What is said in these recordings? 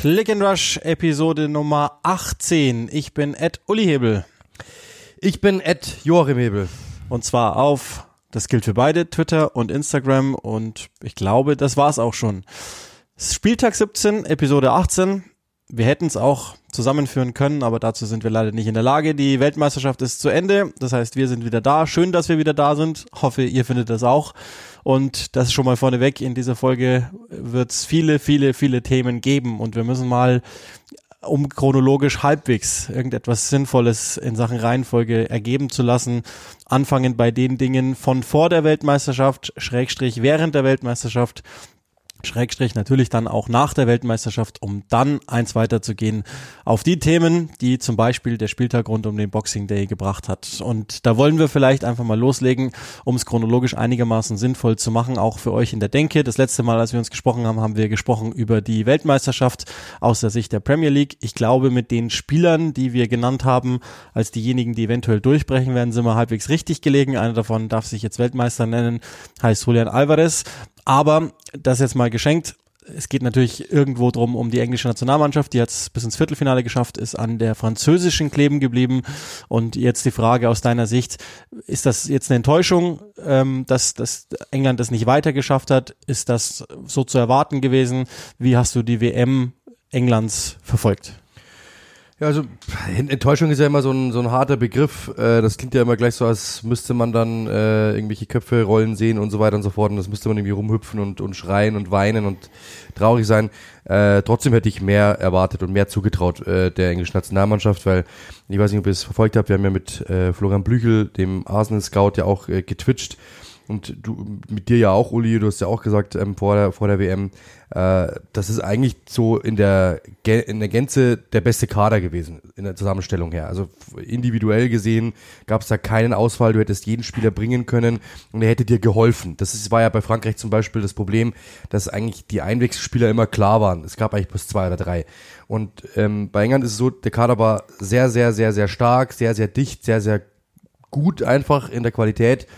Click and Rush Episode Nummer 18. Ich bin Ed Uli Hebel. Ich bin Ed Joachim Hebel. Und zwar auf, das gilt für beide, Twitter und Instagram. Und ich glaube, das war's auch schon. Spieltag 17, Episode 18. Wir hätten es auch zusammenführen können, aber dazu sind wir leider nicht in der Lage. Die Weltmeisterschaft ist zu Ende. Das heißt, wir sind wieder da. Schön, dass wir wieder da sind. Hoffe, ihr findet das auch. Und das ist schon mal vorneweg. In dieser Folge wird es viele, viele, viele Themen geben. Und wir müssen mal um chronologisch halbwegs irgendetwas Sinnvolles in Sachen Reihenfolge ergeben zu lassen, anfangen bei den Dingen von vor der Weltmeisterschaft, Schrägstrich während der Weltmeisterschaft Schrägstrich natürlich dann auch nach der Weltmeisterschaft, um dann eins weiterzugehen auf die Themen, die zum Beispiel der Spieltag rund um den Boxing Day gebracht hat. Und da wollen wir vielleicht einfach mal loslegen, um es chronologisch einigermaßen sinnvoll zu machen, auch für euch in der Denke. Das letzte Mal, als wir uns gesprochen haben, haben wir gesprochen über die Weltmeisterschaft aus der Sicht der Premier League. Ich glaube, mit den Spielern, die wir genannt haben, als diejenigen, die eventuell durchbrechen werden, sind wir halbwegs richtig gelegen. Einer davon darf sich jetzt Weltmeister nennen, heißt Julian Alvarez. Aber das jetzt mal geschenkt. Es geht natürlich irgendwo drum um die englische Nationalmannschaft, die jetzt bis ins Viertelfinale geschafft ist, an der französischen kleben geblieben. Und jetzt die Frage aus deiner Sicht, ist das jetzt eine Enttäuschung, ähm, dass, dass England das nicht weiter geschafft hat? Ist das so zu erwarten gewesen? Wie hast du die WM Englands verfolgt? Ja, also Enttäuschung ist ja immer so ein, so ein harter Begriff. Äh, das klingt ja immer gleich so, als müsste man dann äh, irgendwelche Köpfe rollen sehen und so weiter und so fort. Und das müsste man irgendwie rumhüpfen und, und schreien und weinen und traurig sein. Äh, trotzdem hätte ich mehr erwartet und mehr zugetraut äh, der englischen Nationalmannschaft, weil ich weiß nicht, ob ihr es verfolgt habt. Wir haben ja mit äh, Florian Blüchel, dem Arsenal Scout, ja auch äh, getwitcht und du mit dir ja auch, Uli, du hast ja auch gesagt ähm, vor, der, vor der WM, äh, das ist eigentlich so in der, in der Gänze der beste Kader gewesen, in der Zusammenstellung her. Also individuell gesehen gab es da keinen Ausfall, du hättest jeden Spieler bringen können und er hätte dir geholfen. Das ist, war ja bei Frankreich zum Beispiel das Problem, dass eigentlich die Einwechselspieler immer klar waren. Es gab eigentlich plus zwei oder drei. Und ähm, bei England ist es so, der Kader war sehr, sehr, sehr, sehr stark, sehr, sehr dicht, sehr, sehr gut einfach in der Qualität.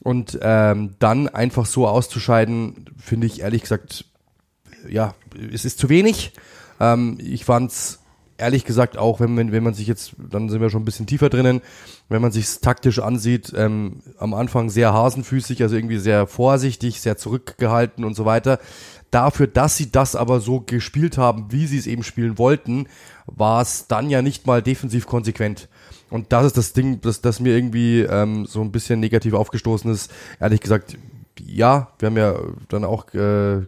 Und ähm, dann einfach so auszuscheiden, finde ich ehrlich gesagt, ja, es ist zu wenig. Ähm, ich fand's ehrlich gesagt auch, wenn man, wenn man sich jetzt, dann sind wir schon ein bisschen tiefer drinnen, wenn man sich taktisch ansieht, ähm, am Anfang sehr hasenfüßig, also irgendwie sehr vorsichtig, sehr zurückgehalten und so weiter. Dafür, dass sie das aber so gespielt haben, wie sie es eben spielen wollten, war es dann ja nicht mal defensiv konsequent. Und das ist das Ding, das, das mir irgendwie ähm, so ein bisschen negativ aufgestoßen ist. Ehrlich gesagt, ja, wir haben ja dann auch äh,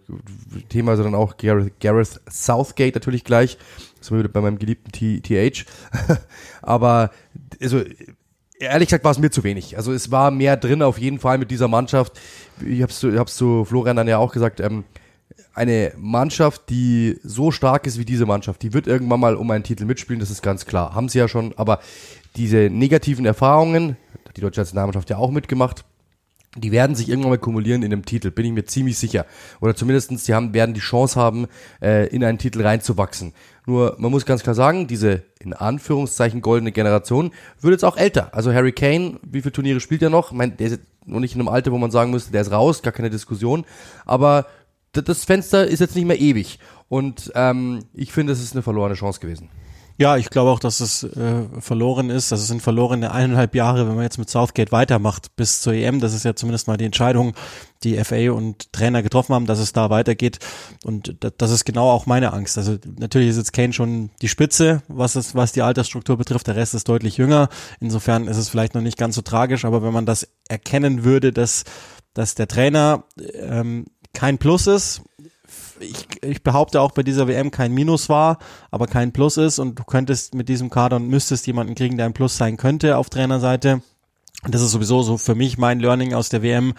Thema, also dann auch Gareth, Gareth Southgate natürlich gleich. Das sind wir bei meinem geliebten T TH. Aber also ehrlich gesagt war es mir zu wenig. Also es war mehr drin auf jeden Fall mit dieser Mannschaft. Ich hab's, ich hab's zu Florian dann ja auch gesagt, ähm, eine Mannschaft, die so stark ist wie diese Mannschaft, die wird irgendwann mal um einen Titel mitspielen, das ist ganz klar. Haben sie ja schon, aber diese negativen Erfahrungen, die deutsche Nationalmannschaft ja auch mitgemacht, die werden sich irgendwann mal kumulieren in einem Titel, bin ich mir ziemlich sicher. Oder zumindestens, sie haben, werden die Chance haben, äh, in einen Titel reinzuwachsen. Nur, man muss ganz klar sagen, diese in Anführungszeichen goldene Generation wird jetzt auch älter. Also Harry Kane, wie viele Turniere spielt er noch? Ich meine, der ist noch nicht in einem Alter, wo man sagen müsste, der ist raus, gar keine Diskussion. Aber das Fenster ist jetzt nicht mehr ewig. Und ähm, ich finde, es ist eine verlorene Chance gewesen. Ja, ich glaube auch, dass es äh, verloren ist. Das sind verlorene eineinhalb Jahre, wenn man jetzt mit Southgate weitermacht bis zur EM. Das ist ja zumindest mal die Entscheidung, die FA und Trainer getroffen haben, dass es da weitergeht. Und das ist genau auch meine Angst. Also natürlich ist jetzt Kane schon die Spitze, was es, was die Altersstruktur betrifft. Der Rest ist deutlich jünger. Insofern ist es vielleicht noch nicht ganz so tragisch. Aber wenn man das erkennen würde, dass, dass der Trainer ähm, kein Plus ist, ich, ich behaupte auch bei dieser WM kein Minus war, aber kein Plus ist. Und du könntest mit diesem Kader und müsstest jemanden kriegen, der ein Plus sein könnte auf Trainerseite das ist sowieso so für mich mein Learning aus der WM.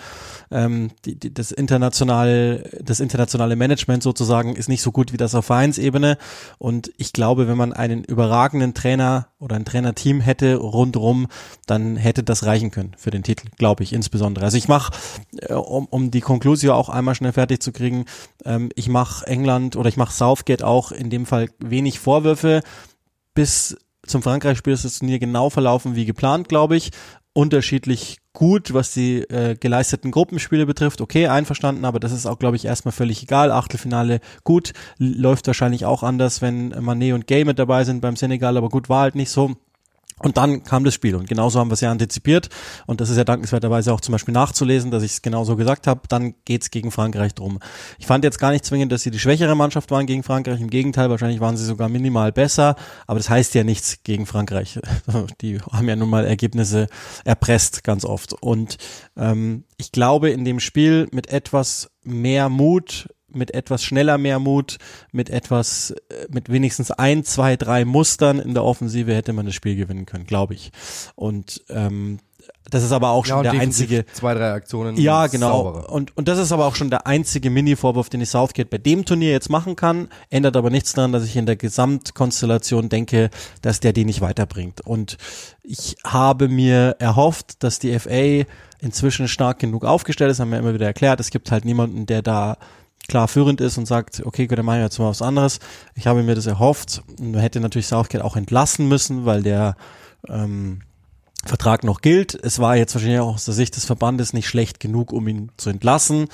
Ähm, die, die, das internationale, das internationale Management sozusagen ist nicht so gut wie das auf Vereinsebene. Und ich glaube, wenn man einen überragenden Trainer oder ein Trainerteam hätte rundrum, dann hätte das reichen können für den Titel, glaube ich insbesondere. Also ich mache, äh, um, um die Conclusio auch einmal schnell fertig zu kriegen, ähm, ich mache England oder ich mache Southgate auch in dem Fall wenig Vorwürfe bis zum Frankreich-Spiel ist das Turnier genau verlaufen wie geplant, glaube ich unterschiedlich gut, was die äh, geleisteten Gruppenspiele betrifft. Okay, einverstanden, aber das ist auch, glaube ich, erstmal völlig egal. Achtelfinale gut, läuft wahrscheinlich auch anders, wenn Manet und Gay mit dabei sind beim Senegal, aber gut, war halt nicht so. Und dann kam das Spiel. Und genauso haben wir es ja antizipiert. Und das ist ja dankenswerterweise auch zum Beispiel nachzulesen, dass ich es genauso gesagt habe, dann geht's gegen Frankreich drum. Ich fand jetzt gar nicht zwingend, dass sie die schwächere Mannschaft waren gegen Frankreich, im Gegenteil, wahrscheinlich waren sie sogar minimal besser, aber das heißt ja nichts gegen Frankreich. Die haben ja nun mal Ergebnisse erpresst ganz oft. Und ähm, ich glaube in dem Spiel mit etwas mehr Mut mit etwas schneller mehr Mut, mit etwas, äh, mit wenigstens ein, zwei, drei Mustern in der Offensive hätte man das Spiel gewinnen können, glaube ich. Und ähm, das ist aber auch schon ja, der einzige. Zwei, drei Aktionen. Ja, genau. Und, und das ist aber auch schon der einzige Mini-Vorwurf, den ich Southgate bei dem Turnier jetzt machen kann. Ändert aber nichts daran, dass ich in der Gesamtkonstellation denke, dass der die nicht weiterbringt. Und ich habe mir erhofft, dass die FA inzwischen stark genug aufgestellt ist, haben wir immer wieder erklärt. Es gibt halt niemanden, der da klar führend ist und sagt, okay, gut, dann machen wir jetzt mal was anderes. Ich habe mir das erhofft. Man hätte natürlich Southgate auch entlassen müssen, weil der ähm, Vertrag noch gilt. Es war jetzt wahrscheinlich auch aus der Sicht des Verbandes nicht schlecht genug, um ihn zu entlassen.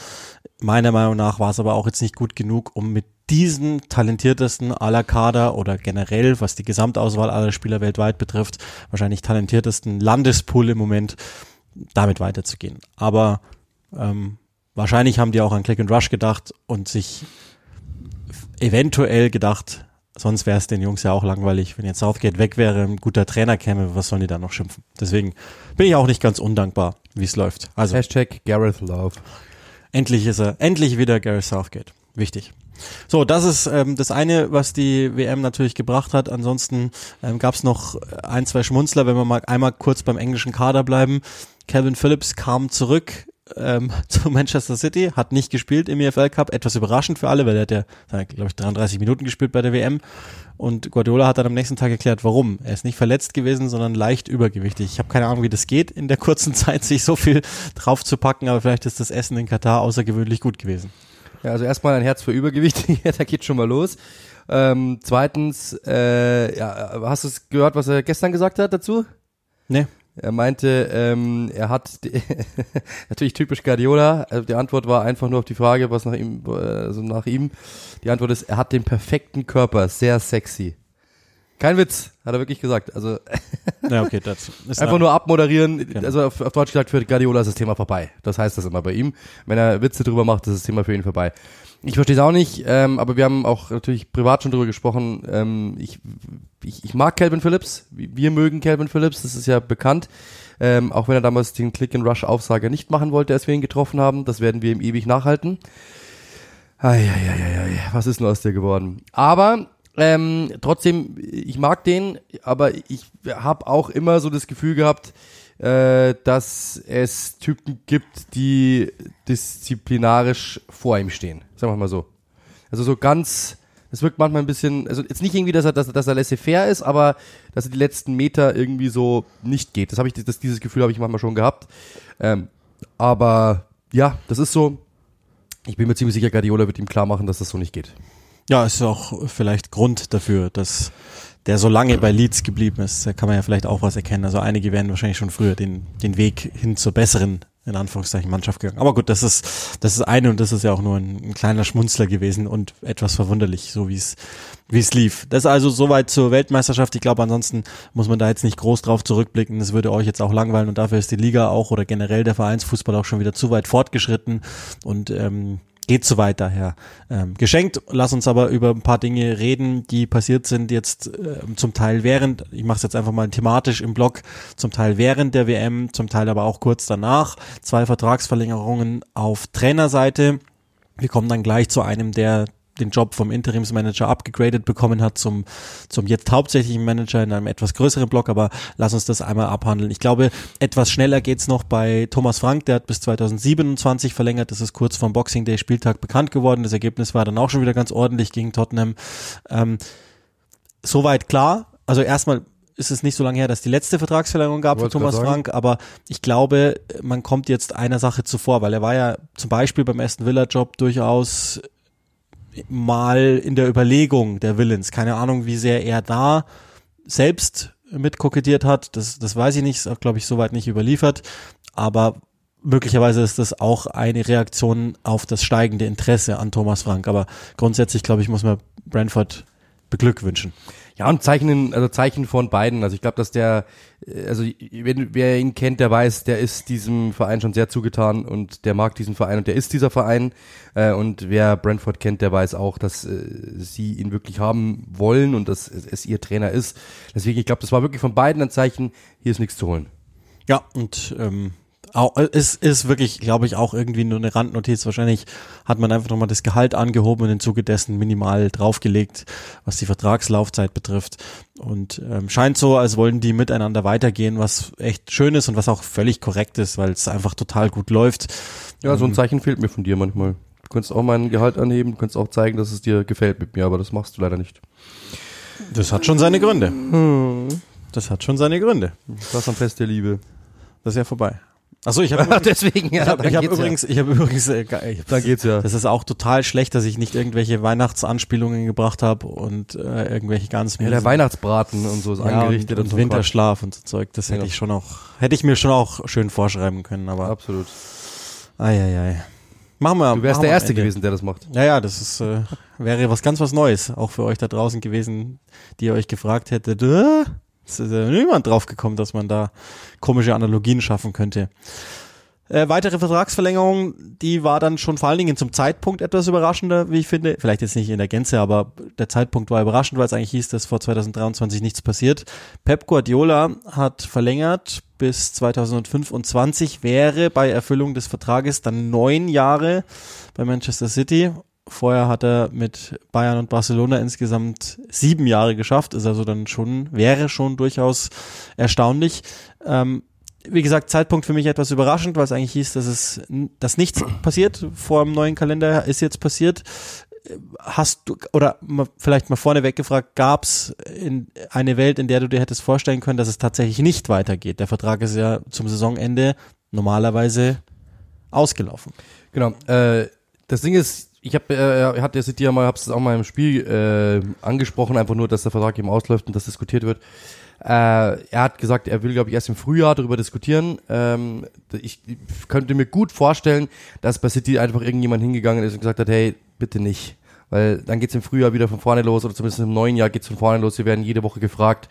Meiner Meinung nach war es aber auch jetzt nicht gut genug, um mit diesen talentiertesten aller Kader oder generell, was die Gesamtauswahl aller Spieler weltweit betrifft, wahrscheinlich talentiertesten Landespool im Moment, damit weiterzugehen. Aber ähm, Wahrscheinlich haben die auch an Click and Rush gedacht und sich eventuell gedacht, sonst wäre es den Jungs ja auch langweilig, wenn jetzt Southgate weg wäre, ein guter Trainer käme, was sollen die da noch schimpfen? Deswegen bin ich auch nicht ganz undankbar, wie es läuft. Also Hashtag Gareth Love. Endlich ist er, endlich wieder Gareth Southgate. Wichtig. So, das ist ähm, das eine, was die WM natürlich gebracht hat. Ansonsten ähm, gab es noch ein, zwei Schmunzler, wenn wir mal einmal kurz beim englischen Kader bleiben. Calvin Phillips kam zurück ähm, zu Manchester City, hat nicht gespielt im EFL Cup, etwas überraschend für alle, weil er hat ja, glaube ich, 33 Minuten gespielt bei der WM. Und Guardiola hat dann am nächsten Tag erklärt, warum. Er ist nicht verletzt gewesen, sondern leicht übergewichtig. Ich habe keine Ahnung, wie das geht, in der kurzen Zeit sich so viel drauf zu packen, aber vielleicht ist das Essen in Katar außergewöhnlich gut gewesen. Ja, also erstmal ein Herz für Übergewichtige, da geht schon mal los. Ähm, zweitens, äh, ja, hast du es gehört, was er gestern gesagt hat dazu? Nee. Er meinte, ähm, er hat die, natürlich typisch Guardiola. Also die Antwort war einfach nur auf die Frage, was nach ihm, also nach ihm. Die Antwort ist, er hat den perfekten Körper, sehr sexy. Kein Witz, hat er wirklich gesagt. Also ja, okay, das ist einfach nur abmoderieren. Genau. Also auf, auf Deutsch gesagt, für Guardiola ist das Thema vorbei. Das heißt das immer bei ihm. Wenn er Witze drüber macht, ist das Thema für ihn vorbei. Ich verstehe es auch nicht, ähm, aber wir haben auch natürlich privat schon drüber gesprochen. Ähm, ich, ich, ich mag Calvin Phillips. Wir mögen Calvin Phillips, das ist ja bekannt. Ähm, auch wenn er damals den Click-and-Rush-Aufsager nicht machen wollte, als wir ihn getroffen haben. Das werden wir ihm ewig nachhalten. Eieieiei, was ist denn aus dir geworden? Aber ähm, trotzdem, ich mag den, aber ich habe auch immer so das Gefühl gehabt, äh, dass es Typen gibt, die disziplinarisch vor ihm stehen. Sagen wir mal so. Also so ganz, es wirkt manchmal ein bisschen, also jetzt nicht irgendwie, dass er, dass, dass er laissez-faire ist, aber dass er die letzten Meter irgendwie so nicht geht. Das habe ich, das, dieses Gefühl habe ich manchmal schon gehabt. Ähm, aber ja, das ist so. Ich bin mir ziemlich sicher, Guardiola wird ihm klar machen, dass das so nicht geht. Ja, ist auch vielleicht Grund dafür, dass der so lange bei Leeds geblieben ist, da kann man ja vielleicht auch was erkennen. Also einige werden wahrscheinlich schon früher den, den Weg hin zur besseren, in Anführungszeichen, Mannschaft gegangen. Aber gut, das ist, das ist eine und das ist ja auch nur ein, ein kleiner Schmunzler gewesen und etwas verwunderlich, so wie es, wie es lief. Das ist also soweit zur Weltmeisterschaft. Ich glaube, ansonsten muss man da jetzt nicht groß drauf zurückblicken. Das würde euch jetzt auch langweilen und dafür ist die Liga auch oder generell der Vereinsfußball auch schon wieder zu weit fortgeschritten und ähm, geht so weit daher. Ähm, geschenkt, lass uns aber über ein paar Dinge reden, die passiert sind jetzt äh, zum Teil während, ich mache es jetzt einfach mal thematisch im Blog, zum Teil während der WM, zum Teil aber auch kurz danach. Zwei Vertragsverlängerungen auf Trainerseite. Wir kommen dann gleich zu einem der den Job vom Interimsmanager abgegradet bekommen hat zum, zum jetzt hauptsächlichen Manager in einem etwas größeren Block, aber lass uns das einmal abhandeln. Ich glaube, etwas schneller geht's noch bei Thomas Frank, der hat bis 2027 verlängert, das ist kurz vom Boxing Day Spieltag bekannt geworden, das Ergebnis war dann auch schon wieder ganz ordentlich gegen Tottenham. Ähm, soweit klar, also erstmal ist es nicht so lange her, dass die letzte Vertragsverlängerung gab für Thomas Frank, aber ich glaube, man kommt jetzt einer Sache zuvor, weil er war ja zum Beispiel beim ersten Villa-Job durchaus mal in der Überlegung der Willens. Keine Ahnung, wie sehr er da selbst mit kokettiert hat. Das, das weiß ich nicht, ist auch, glaube ich, soweit nicht überliefert. aber möglicherweise ist das auch eine Reaktion auf das steigende Interesse an Thomas Frank. Aber grundsätzlich, glaube ich, muss man Brentford beglückwünschen. Ja, und Zeichen, also Zeichen von beiden. Also ich glaube, dass der, äh, also wenn, wer ihn kennt, der weiß, der ist diesem Verein schon sehr zugetan und der mag diesen Verein und der ist dieser Verein. Äh, und wer Brentford kennt, der weiß auch, dass äh, sie ihn wirklich haben wollen und dass es, es ihr Trainer ist. Deswegen, ich glaube, das war wirklich von beiden ein Zeichen, hier ist nichts zu holen. Ja, und ähm, auch, es ist wirklich, glaube ich, auch irgendwie nur eine Randnotiz. Wahrscheinlich hat man einfach nochmal das Gehalt angehoben und im Zuge dessen minimal draufgelegt, was die Vertragslaufzeit betrifft. Und ähm, scheint so, als wollen die miteinander weitergehen, was echt schön ist und was auch völlig korrekt ist, weil es einfach total gut läuft. Ja, so ein ähm, Zeichen fehlt mir von dir manchmal. Du kannst auch mein Gehalt anheben, du kannst auch zeigen, dass es dir gefällt mit mir, aber das machst du leider nicht. Das hat schon seine Gründe. Hm. Das hat schon seine Gründe. Das am Fest der Liebe. Das ist ja vorbei. Achso, ich habe deswegen ja. Ich habe hab übrigens, ja. ich habe übrigens, äh, ich dann geht's ja. Das ist auch total schlecht, dass ich nicht irgendwelche Weihnachtsanspielungen gebracht habe und äh, irgendwelche ganz Ja, der Weihnachtsbraten und so ist ja, angerichtet und, und, und Winterschlaf und so Zeug. Das hätte ja. ich schon auch, hätte ich mir schon auch schön vorschreiben können, aber absolut. Eieiei. Machen wir. Du wärst der Erste gewesen, der das macht. Ja, ja, das ist, äh, wäre was ganz was Neues, auch für euch da draußen gewesen, die ihr euch gefragt hättet, äh, es ist ja niemand drauf gekommen, dass man da komische Analogien schaffen könnte. Äh, weitere Vertragsverlängerung, die war dann schon vor allen Dingen zum Zeitpunkt etwas überraschender, wie ich finde. Vielleicht jetzt nicht in der Gänze, aber der Zeitpunkt war überraschend, weil es eigentlich hieß, dass vor 2023 nichts passiert. Pep Guardiola hat verlängert bis 2025, wäre bei Erfüllung des Vertrages dann neun Jahre bei Manchester City Vorher hat er mit Bayern und Barcelona insgesamt sieben Jahre geschafft, ist also dann schon, wäre schon durchaus erstaunlich. Ähm, wie gesagt, Zeitpunkt für mich etwas überraschend, weil es eigentlich hieß, dass es, dass nichts passiert vor dem neuen Kalender, ist jetzt passiert. Hast du, oder vielleicht mal vorneweg gefragt, gab es eine Welt, in der du dir hättest vorstellen können, dass es tatsächlich nicht weitergeht? Der Vertrag ist ja zum Saisonende normalerweise ausgelaufen. Genau. Äh, das Ding ist, ich habe, äh, hat der City ja mal, hab's auch mal im Spiel äh, angesprochen, einfach nur, dass der Vertrag eben ausläuft und das diskutiert wird. Äh, er hat gesagt, er will, glaube ich, erst im Frühjahr darüber diskutieren. Ähm, ich könnte mir gut vorstellen, dass bei City einfach irgendjemand hingegangen ist und gesagt hat, hey, bitte nicht. Weil dann geht's im Frühjahr wieder von vorne los oder zumindest im neuen Jahr geht's von vorne los. Wir werden jede Woche gefragt,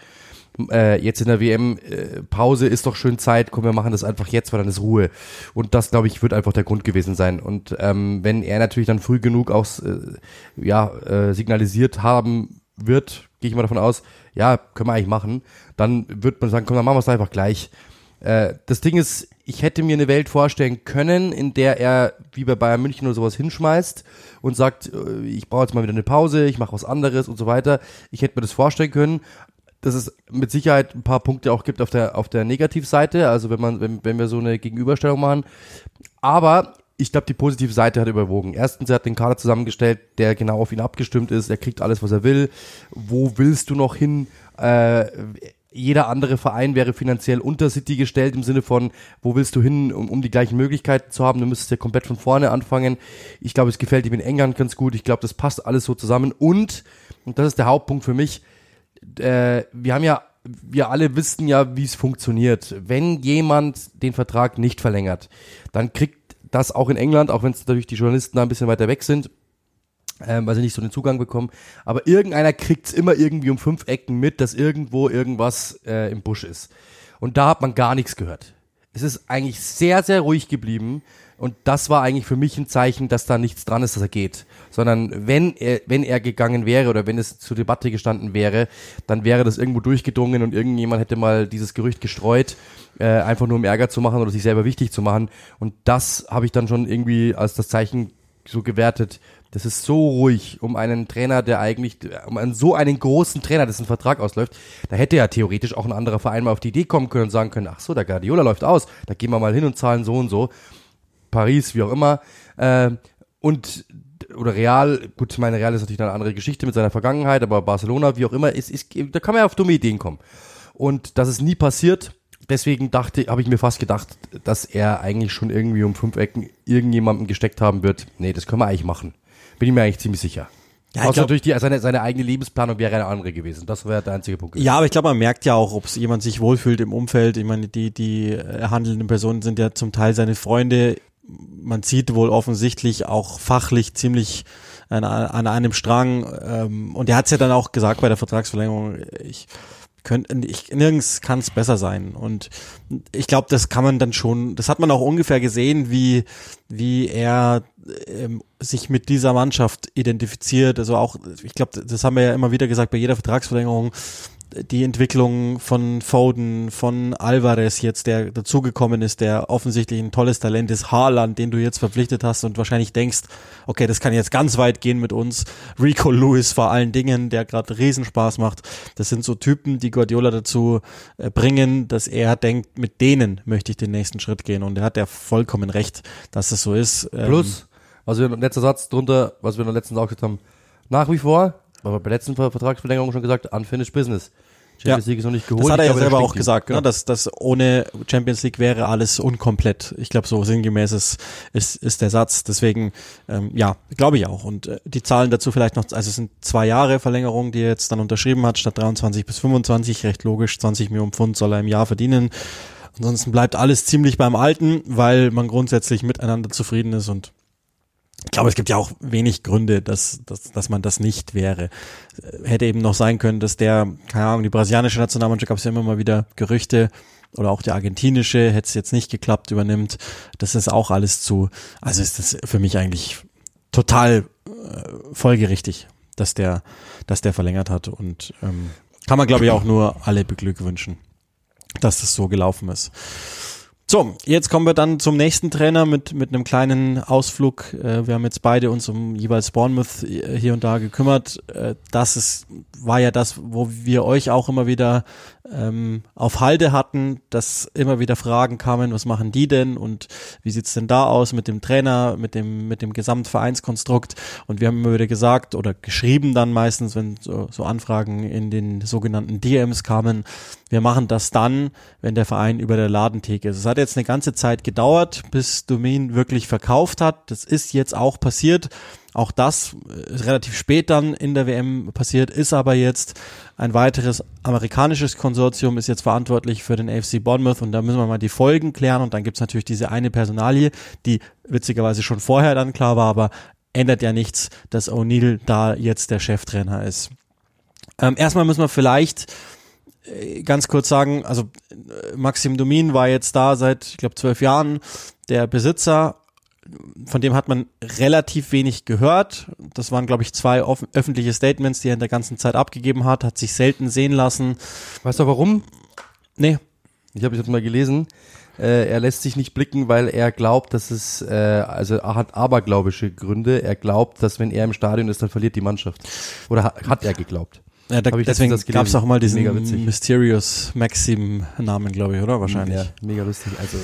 äh, jetzt in der WM-Pause äh, ist doch schön Zeit, komm, wir machen das einfach jetzt, weil dann ist Ruhe. Und das, glaube ich, wird einfach der Grund gewesen sein. Und ähm, wenn er natürlich dann früh genug auch äh, ja, äh, signalisiert haben wird, gehe ich mal davon aus, ja, können wir eigentlich machen, dann wird man sagen, komm, dann machen wir es einfach gleich. Äh, das Ding ist, ich hätte mir eine Welt vorstellen können, in der er wie bei Bayern München oder sowas hinschmeißt und sagt, äh, ich brauche jetzt mal wieder eine Pause, ich mache was anderes und so weiter. Ich hätte mir das vorstellen können, dass es mit Sicherheit ein paar Punkte auch gibt auf der, auf der Negativseite, also wenn man, wenn, wenn wir so eine Gegenüberstellung machen. Aber ich glaube, die positive Seite hat überwogen. Erstens, er hat den Kader zusammengestellt, der genau auf ihn abgestimmt ist. Er kriegt alles, was er will. Wo willst du noch hin? Äh, jeder andere Verein wäre finanziell unter City gestellt im Sinne von, wo willst du hin, um, um die gleichen Möglichkeiten zu haben? Du müsstest ja komplett von vorne anfangen. Ich glaube, es gefällt ihm in England ganz gut. Ich glaube, das passt alles so zusammen. Und, und das ist der Hauptpunkt für mich, äh, wir haben ja, wir alle wissen ja, wie es funktioniert. Wenn jemand den Vertrag nicht verlängert, dann kriegt das auch in England, auch wenn es natürlich die Journalisten da ein bisschen weiter weg sind, ähm, weil sie nicht so den Zugang bekommen. Aber irgendeiner kriegt's immer irgendwie um fünf Ecken mit, dass irgendwo irgendwas äh, im Busch ist. Und da hat man gar nichts gehört. Es ist eigentlich sehr, sehr ruhig geblieben. Und das war eigentlich für mich ein Zeichen, dass da nichts dran ist, dass er geht. Sondern wenn er, wenn er gegangen wäre oder wenn es zur Debatte gestanden wäre, dann wäre das irgendwo durchgedrungen und irgendjemand hätte mal dieses Gerücht gestreut, äh, einfach nur um Ärger zu machen oder sich selber wichtig zu machen. Und das habe ich dann schon irgendwie als das Zeichen so gewertet. Das ist so ruhig um einen Trainer, der eigentlich, um einen so einen großen Trainer, dessen Vertrag ausläuft. Da hätte ja theoretisch auch ein anderer Verein mal auf die Idee kommen können und sagen können, ach so, der Guardiola läuft aus, da gehen wir mal hin und zahlen so und so. Paris, wie auch immer. Äh, und oder Real, gut, meine Real ist natürlich eine andere Geschichte mit seiner Vergangenheit, aber Barcelona, wie auch immer, ist, ist, da kann man ja auf dumme Ideen kommen. Und das ist nie passiert. Deswegen dachte, habe ich mir fast gedacht, dass er eigentlich schon irgendwie um fünf Ecken irgendjemanden gesteckt haben wird. Nee, das können wir eigentlich machen. Bin ich mir eigentlich ziemlich sicher. Ja, Außer glaub, durch die, seine, seine eigene Lebensplanung wäre eine andere gewesen. Das wäre der einzige Punkt. Ja, aber ich glaube, man merkt ja auch, ob jemand sich wohlfühlt im Umfeld. Ich meine, die, die handelnden Personen sind ja zum Teil seine Freunde. Man sieht wohl offensichtlich auch fachlich ziemlich an, an einem Strang. Ähm, und er hat es ja dann auch gesagt bei der Vertragsverlängerung, ich könnte, ich, nirgends kann es besser sein. Und ich glaube, das kann man dann schon, das hat man auch ungefähr gesehen, wie, wie er ähm, sich mit dieser Mannschaft identifiziert. Also auch, ich glaube, das haben wir ja immer wieder gesagt bei jeder Vertragsverlängerung, die Entwicklung von Foden, von Alvarez jetzt, der dazugekommen ist, der offensichtlich ein tolles Talent ist, Haaland, den du jetzt verpflichtet hast und wahrscheinlich denkst, okay, das kann jetzt ganz weit gehen mit uns. Rico Lewis vor allen Dingen, der gerade Riesenspaß macht. Das sind so Typen, die Guardiola dazu äh, bringen, dass er denkt, mit denen möchte ich den nächsten Schritt gehen. Und er hat ja vollkommen recht, dass es so ist. Ähm, Plus, was wir, letzter Satz drunter, was wir in der letzten auch gesagt haben, nach wie vor aber bei der letzten Vertragsverlängerung schon gesagt, unfinished business. Champions ja. League ist noch nicht geholt. Das hat er ja selber auch gesagt, ne? dass, dass ohne Champions League wäre alles unkomplett. Ich glaube, so sinngemäß ist, ist, ist der Satz. Deswegen, ähm, ja, glaube ich auch. Und äh, die Zahlen dazu vielleicht noch, also es sind zwei Jahre Verlängerung, die er jetzt dann unterschrieben hat, statt 23 bis 25, recht logisch, 20 Millionen Pfund soll er im Jahr verdienen. Ansonsten bleibt alles ziemlich beim Alten, weil man grundsätzlich miteinander zufrieden ist und ich glaube, es gibt ja auch wenig Gründe, dass, dass, dass man das nicht wäre. Hätte eben noch sein können, dass der, keine Ahnung, die brasilianische Nationalmannschaft gab es ja immer mal wieder Gerüchte oder auch die argentinische, hätte es jetzt nicht geklappt, übernimmt. Das ist auch alles zu, also ist das für mich eigentlich total äh, folgerichtig, dass der, dass der verlängert hat und ähm, kann man glaube ich auch nur alle beglückwünschen, dass das so gelaufen ist. So, jetzt kommen wir dann zum nächsten Trainer mit, mit einem kleinen Ausflug. Äh, wir haben jetzt beide uns um jeweils Bournemouth äh, hier und da gekümmert. Äh, das ist, war ja das, wo wir euch auch immer wieder ähm, auf Halde hatten, dass immer wieder Fragen kamen, was machen die denn und wie sieht's denn da aus mit dem Trainer, mit dem, mit dem Gesamtvereinskonstrukt. Und wir haben immer wieder gesagt oder geschrieben dann meistens, wenn so, so Anfragen in den sogenannten DMs kamen, wir machen das dann, wenn der Verein über der Ladentheke ist. Hat jetzt eine ganze Zeit gedauert, bis Domain wirklich verkauft hat. Das ist jetzt auch passiert. Auch das ist relativ spät dann in der WM passiert, ist aber jetzt ein weiteres amerikanisches Konsortium ist jetzt verantwortlich für den AFC Bournemouth und da müssen wir mal die Folgen klären und dann gibt's natürlich diese eine Personalie, die witzigerweise schon vorher dann klar war, aber ändert ja nichts, dass O'Neill da jetzt der Cheftrainer ist. Ähm, erstmal müssen wir vielleicht äh, ganz kurz sagen, also äh, Maxim Domin war jetzt da seit, ich glaube, zwölf Jahren der Besitzer. Von dem hat man relativ wenig gehört. Das waren, glaube ich, zwei öffentliche Statements, die er in der ganzen Zeit abgegeben hat, hat sich selten sehen lassen. Weißt du warum? Nee. Ich habe jetzt mal gelesen. Äh, er lässt sich nicht blicken, weil er glaubt, dass es, äh, also er hat aberglaubische Gründe. Er glaubt, dass wenn er im Stadion ist, dann verliert die Mannschaft. Oder hat er geglaubt. Ja, da, deswegen gab es auch mal diesen Mysterious Maxim-Namen, glaube ich, oder? Wahrscheinlich. Ja, mega lustig. Also,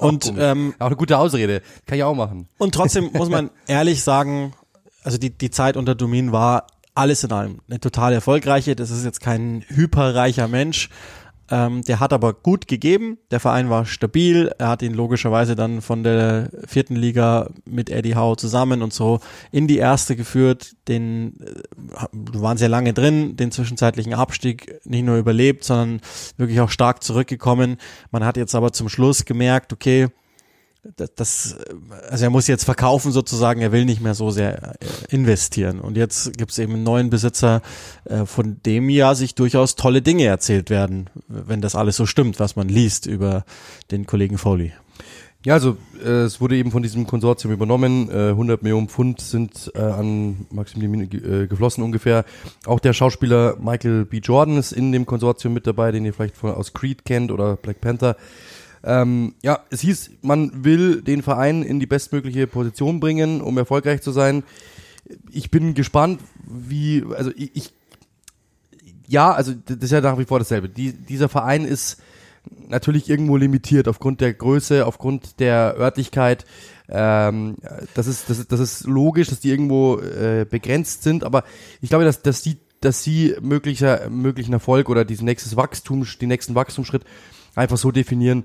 und auch, ähm, auch eine gute Ausrede. Kann ich auch machen. Und trotzdem muss man ehrlich sagen, also die, die Zeit unter Domin war alles in allem eine total erfolgreiche. Das ist jetzt kein hyperreicher Mensch, ähm, der hat aber gut gegeben. Der Verein war stabil. Er hat ihn logischerweise dann von der vierten Liga mit Eddie Howe zusammen und so in die erste geführt. Den äh, waren sehr lange drin, den zwischenzeitlichen Abstieg nicht nur überlebt, sondern wirklich auch stark zurückgekommen. Man hat jetzt aber zum Schluss gemerkt, okay, das, also er muss jetzt verkaufen sozusagen, er will nicht mehr so sehr äh, investieren. Und jetzt gibt es eben einen neuen Besitzer, äh, von dem ja sich durchaus tolle Dinge erzählt werden, wenn das alles so stimmt, was man liest über den Kollegen Foley. Ja, also äh, es wurde eben von diesem Konsortium übernommen. Äh, 100 Millionen Pfund sind äh, an Maximilian äh, geflossen ungefähr. Auch der Schauspieler Michael B. Jordan ist in dem Konsortium mit dabei, den ihr vielleicht von, aus Creed kennt oder Black Panther. Ähm, ja, es hieß, man will den Verein in die bestmögliche Position bringen, um erfolgreich zu sein. Ich bin gespannt, wie, also ich, ich ja, also das ist ja nach wie vor dasselbe. Die, dieser Verein ist natürlich irgendwo limitiert aufgrund der Größe, aufgrund der Örtlichkeit. Ähm, das, ist, das, ist, das ist logisch, dass die irgendwo äh, begrenzt sind, aber ich glaube, dass, dass die dass sie möglicher, möglichen Erfolg oder diesen nächstes Wachstum, den nächsten Wachstumsschritt einfach so definieren,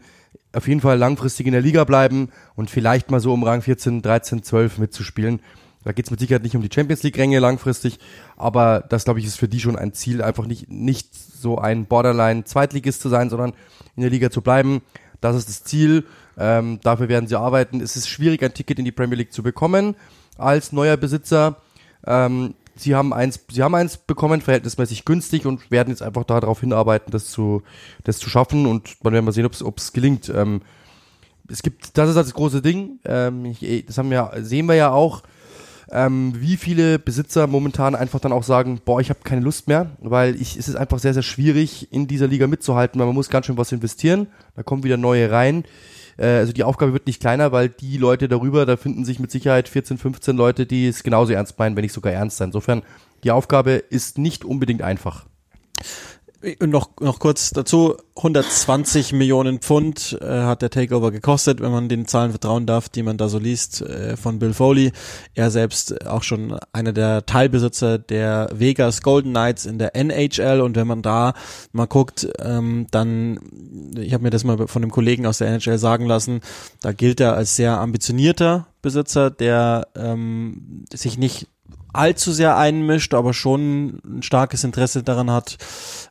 auf jeden Fall langfristig in der Liga bleiben und vielleicht mal so um Rang 14, 13, 12 mitzuspielen. Da geht es mit Sicherheit nicht um die Champions League-Ränge langfristig, aber das, glaube ich, ist für die schon ein Ziel, einfach nicht, nicht so ein Borderline-Zweitligist zu sein, sondern in der Liga zu bleiben. Das ist das Ziel. Ähm, dafür werden sie arbeiten. Es ist schwierig, ein Ticket in die Premier League zu bekommen als neuer Besitzer. Ähm, sie haben eins, sie haben eins bekommen, verhältnismäßig günstig und werden jetzt einfach darauf hinarbeiten, das zu, das zu schaffen und man werden mal sehen, ob es gelingt. Ähm, es gibt, das ist das große Ding. Ähm, ich, das haben wir, sehen wir ja auch ähm, wie viele Besitzer momentan einfach dann auch sagen, boah, ich habe keine Lust mehr, weil ich, es ist einfach sehr, sehr schwierig, in dieser Liga mitzuhalten, weil man muss ganz schön was investieren, da kommen wieder neue rein. Äh, also die Aufgabe wird nicht kleiner, weil die Leute darüber, da finden sich mit Sicherheit 14, 15 Leute, die es genauso ernst meinen, wenn nicht sogar ernst sein. Insofern, die Aufgabe ist nicht unbedingt einfach. Noch, noch kurz dazu, 120 Millionen Pfund äh, hat der Takeover gekostet, wenn man den Zahlen vertrauen darf, die man da so liest, äh, von Bill Foley. Er selbst auch schon einer der Teilbesitzer der Vegas Golden Knights in der NHL und wenn man da mal guckt, ähm, dann, ich habe mir das mal von einem Kollegen aus der NHL sagen lassen, da gilt er als sehr ambitionierter Besitzer, der ähm, sich nicht allzu sehr einmischt, aber schon ein starkes Interesse daran hat,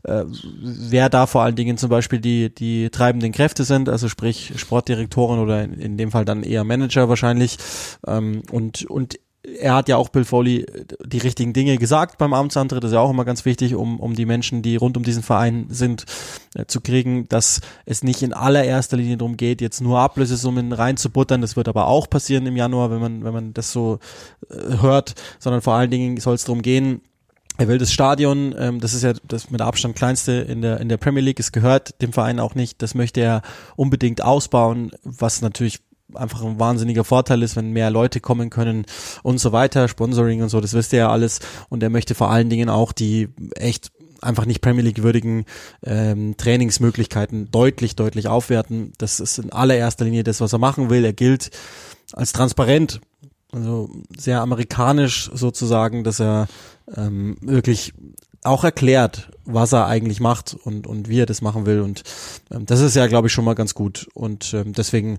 äh, wer da vor allen Dingen zum Beispiel die, die treibenden Kräfte sind, also sprich Sportdirektoren oder in, in dem Fall dann eher Manager wahrscheinlich. Ähm, und, und er hat ja auch Bill Foley äh, die richtigen Dinge gesagt beim Amtsantritt. Das ist ja auch immer ganz wichtig, um, um die Menschen, die rund um diesen Verein sind, äh, zu kriegen, dass es nicht in allererster Linie darum geht, jetzt nur Ablösesummen reinzubuttern. Das wird aber auch passieren im Januar, wenn man, wenn man das so äh, hört, sondern vor allen Dingen soll es darum gehen, er will das Stadion, ähm, das ist ja das mit Abstand kleinste in der in der Premier League, es gehört dem Verein auch nicht. Das möchte er unbedingt ausbauen, was natürlich einfach ein wahnsinniger Vorteil ist, wenn mehr Leute kommen können und so weiter, Sponsoring und so, das wisst ihr ja alles. Und er möchte vor allen Dingen auch die echt einfach nicht Premier League würdigen ähm, Trainingsmöglichkeiten deutlich, deutlich aufwerten. Das ist in allererster Linie das, was er machen will. Er gilt als transparent, also sehr amerikanisch sozusagen, dass er ähm, wirklich auch erklärt, was er eigentlich macht und, und wie er das machen will. Und ähm, das ist ja, glaube ich, schon mal ganz gut. Und ähm, deswegen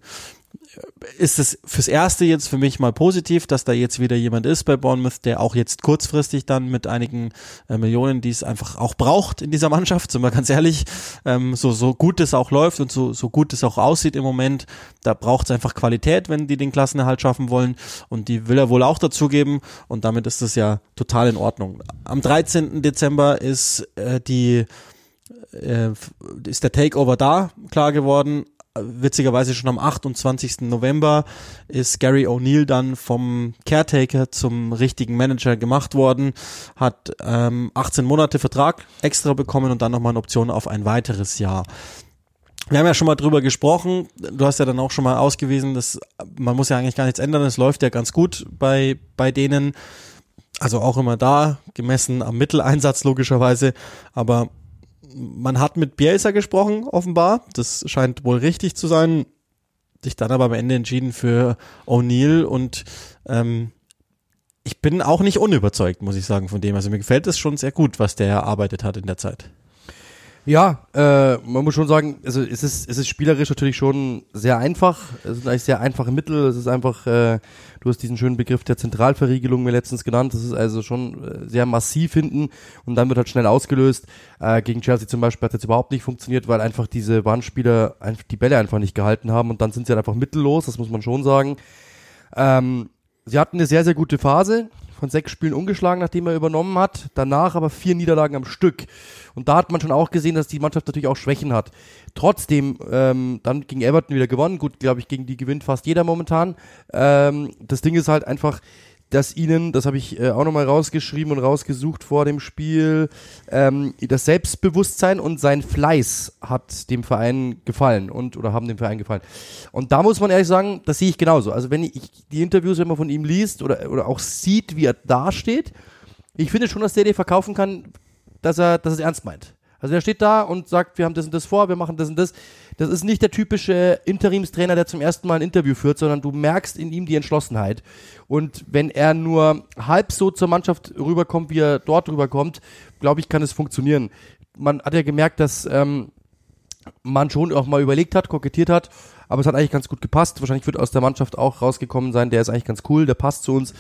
ist es fürs Erste jetzt für mich mal positiv, dass da jetzt wieder jemand ist bei Bournemouth, der auch jetzt kurzfristig dann mit einigen äh, Millionen, die es einfach auch braucht in dieser Mannschaft, sind wir ganz ehrlich, ähm, so, so gut es auch läuft und so, so gut es auch aussieht im Moment, da braucht es einfach Qualität, wenn die den Klassenerhalt schaffen wollen und die will er wohl auch dazugeben und damit ist das ja total in Ordnung. Am 13. Dezember ist äh, die äh, ist der Takeover da, klar geworden witzigerweise schon am 28. November ist Gary O'Neill dann vom Caretaker zum richtigen Manager gemacht worden, hat ähm, 18 Monate Vertrag extra bekommen und dann nochmal eine Option auf ein weiteres Jahr. Wir haben ja schon mal drüber gesprochen. Du hast ja dann auch schon mal ausgewiesen, dass man muss ja eigentlich gar nichts ändern. Es läuft ja ganz gut bei, bei denen. Also auch immer da, gemessen am Mitteleinsatz logischerweise. Aber man hat mit Bielsa gesprochen, offenbar. Das scheint wohl richtig zu sein. Sich dann aber am Ende entschieden für O'Neill und ähm, ich bin auch nicht unüberzeugt, muss ich sagen, von dem. Also mir gefällt es schon sehr gut, was der erarbeitet hat in der Zeit. Ja, äh, man muss schon sagen, also es ist, es ist spielerisch natürlich schon sehr einfach. Es sind eigentlich sehr einfache Mittel. Es ist einfach, äh, du hast diesen schönen Begriff der Zentralverriegelung mir letztens genannt. Das ist also schon äh, sehr massiv hinten und dann wird halt schnell ausgelöst. Äh, gegen Chelsea zum Beispiel hat das überhaupt nicht funktioniert, weil einfach diese Wandspieler die Bälle einfach nicht gehalten haben und dann sind sie halt einfach mittellos, das muss man schon sagen. Ähm, sie hatten eine sehr, sehr gute Phase von sechs Spielen ungeschlagen, nachdem er übernommen hat. Danach aber vier Niederlagen am Stück. Und da hat man schon auch gesehen, dass die Mannschaft natürlich auch Schwächen hat. Trotzdem, ähm, dann gegen Everton wieder gewonnen. Gut, glaube ich, gegen die gewinnt fast jeder momentan. Ähm, das Ding ist halt einfach, dass ihnen, das habe ich äh, auch nochmal rausgeschrieben und rausgesucht vor dem Spiel, ähm, das Selbstbewusstsein und sein Fleiß hat dem Verein gefallen und oder haben dem Verein gefallen. Und da muss man ehrlich sagen, das sehe ich genauso. Also wenn ich die Interviews immer von ihm liest oder, oder auch sieht, wie er dasteht, ich finde schon, dass der dir verkaufen kann, dass er, dass er es ernst meint. Also er steht da und sagt, wir haben das und das vor, wir machen das und das. Das ist nicht der typische Interimstrainer, der zum ersten Mal ein Interview führt, sondern du merkst in ihm die Entschlossenheit. Und wenn er nur halb so zur Mannschaft rüberkommt, wie er dort rüberkommt, glaube ich, kann es funktionieren. Man hat ja gemerkt, dass ähm, man schon auch mal überlegt hat, kokettiert hat, aber es hat eigentlich ganz gut gepasst. Wahrscheinlich wird aus der Mannschaft auch rausgekommen sein, der ist eigentlich ganz cool, der passt zu uns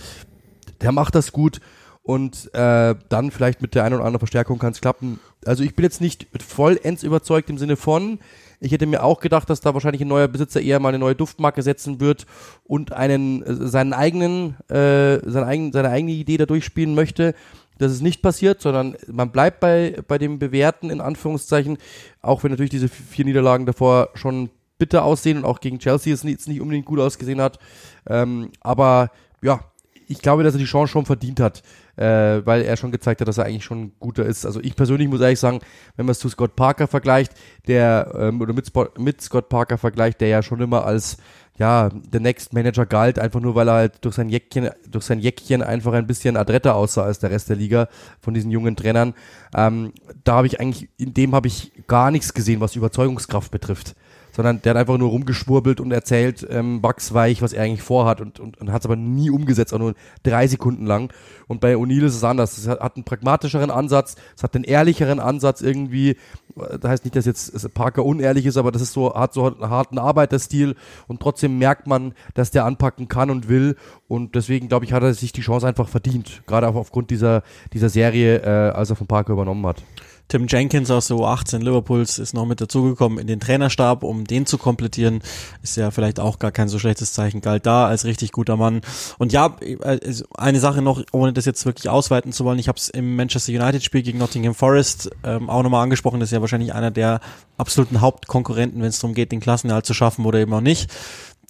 der macht das gut und äh, dann vielleicht mit der einen oder anderen Verstärkung kann es klappen. Also ich bin jetzt nicht vollends überzeugt im Sinne von, ich hätte mir auch gedacht, dass da wahrscheinlich ein neuer Besitzer eher mal eine neue Duftmarke setzen wird und einen äh, seinen eigenen, äh, seine, eigene, seine eigene Idee da durchspielen möchte. Das ist nicht passiert, sondern man bleibt bei, bei dem Bewährten in Anführungszeichen, auch wenn natürlich diese vier Niederlagen davor schon bitter aussehen und auch gegen Chelsea es nicht, nicht unbedingt gut ausgesehen hat. Ähm, aber ja, ich glaube, dass er die Chance schon verdient hat, äh, weil er schon gezeigt hat, dass er eigentlich schon ein guter ist. Also ich persönlich muss ehrlich sagen, wenn man es zu Scott Parker vergleicht, der ähm, oder mit, mit Scott Parker vergleicht, der ja schon immer als ja, der Next Manager galt, einfach nur weil er halt durch sein Jäckchen, durch sein Jäckchen einfach ein bisschen adretter aussah als der Rest der Liga von diesen jungen Trainern. Ähm, da habe ich eigentlich, in dem habe ich gar nichts gesehen, was Überzeugungskraft betrifft sondern der hat einfach nur rumgeschwurbelt und erzählt ähm, wachsweich, was er eigentlich vorhat und, und, und hat es aber nie umgesetzt, auch nur drei Sekunden lang. Und bei O'Neill ist es anders. Es hat, einen pragmatischeren Ansatz, es hat einen ehrlicheren Ansatz irgendwie. Das heißt nicht, dass jetzt Parker unehrlich ist, aber das ist so, hat so einen harten Arbeiterstil und trotzdem merkt man, dass der anpacken kann und will. Und deswegen, glaube ich, hat er sich die Chance einfach verdient. Gerade auch aufgrund dieser, dieser Serie, äh, als er von Parker übernommen hat. Tim Jenkins aus der U18 Liverpools ist noch mit dazugekommen in den Trainerstab, um den zu komplettieren. Ist ja vielleicht auch gar kein so schlechtes Zeichen. Galt da als richtig guter Mann. Und ja, also eine Sache noch, ohne das jetzt wirklich ausweiten zu wollen. Ich habe es im Manchester United Spiel gegen Nottingham Forest ähm, auch nochmal angesprochen. Das ist ja wahrscheinlich einer der absoluten Hauptkonkurrenten, wenn es darum geht, den Klassenerhalt zu schaffen oder eben auch nicht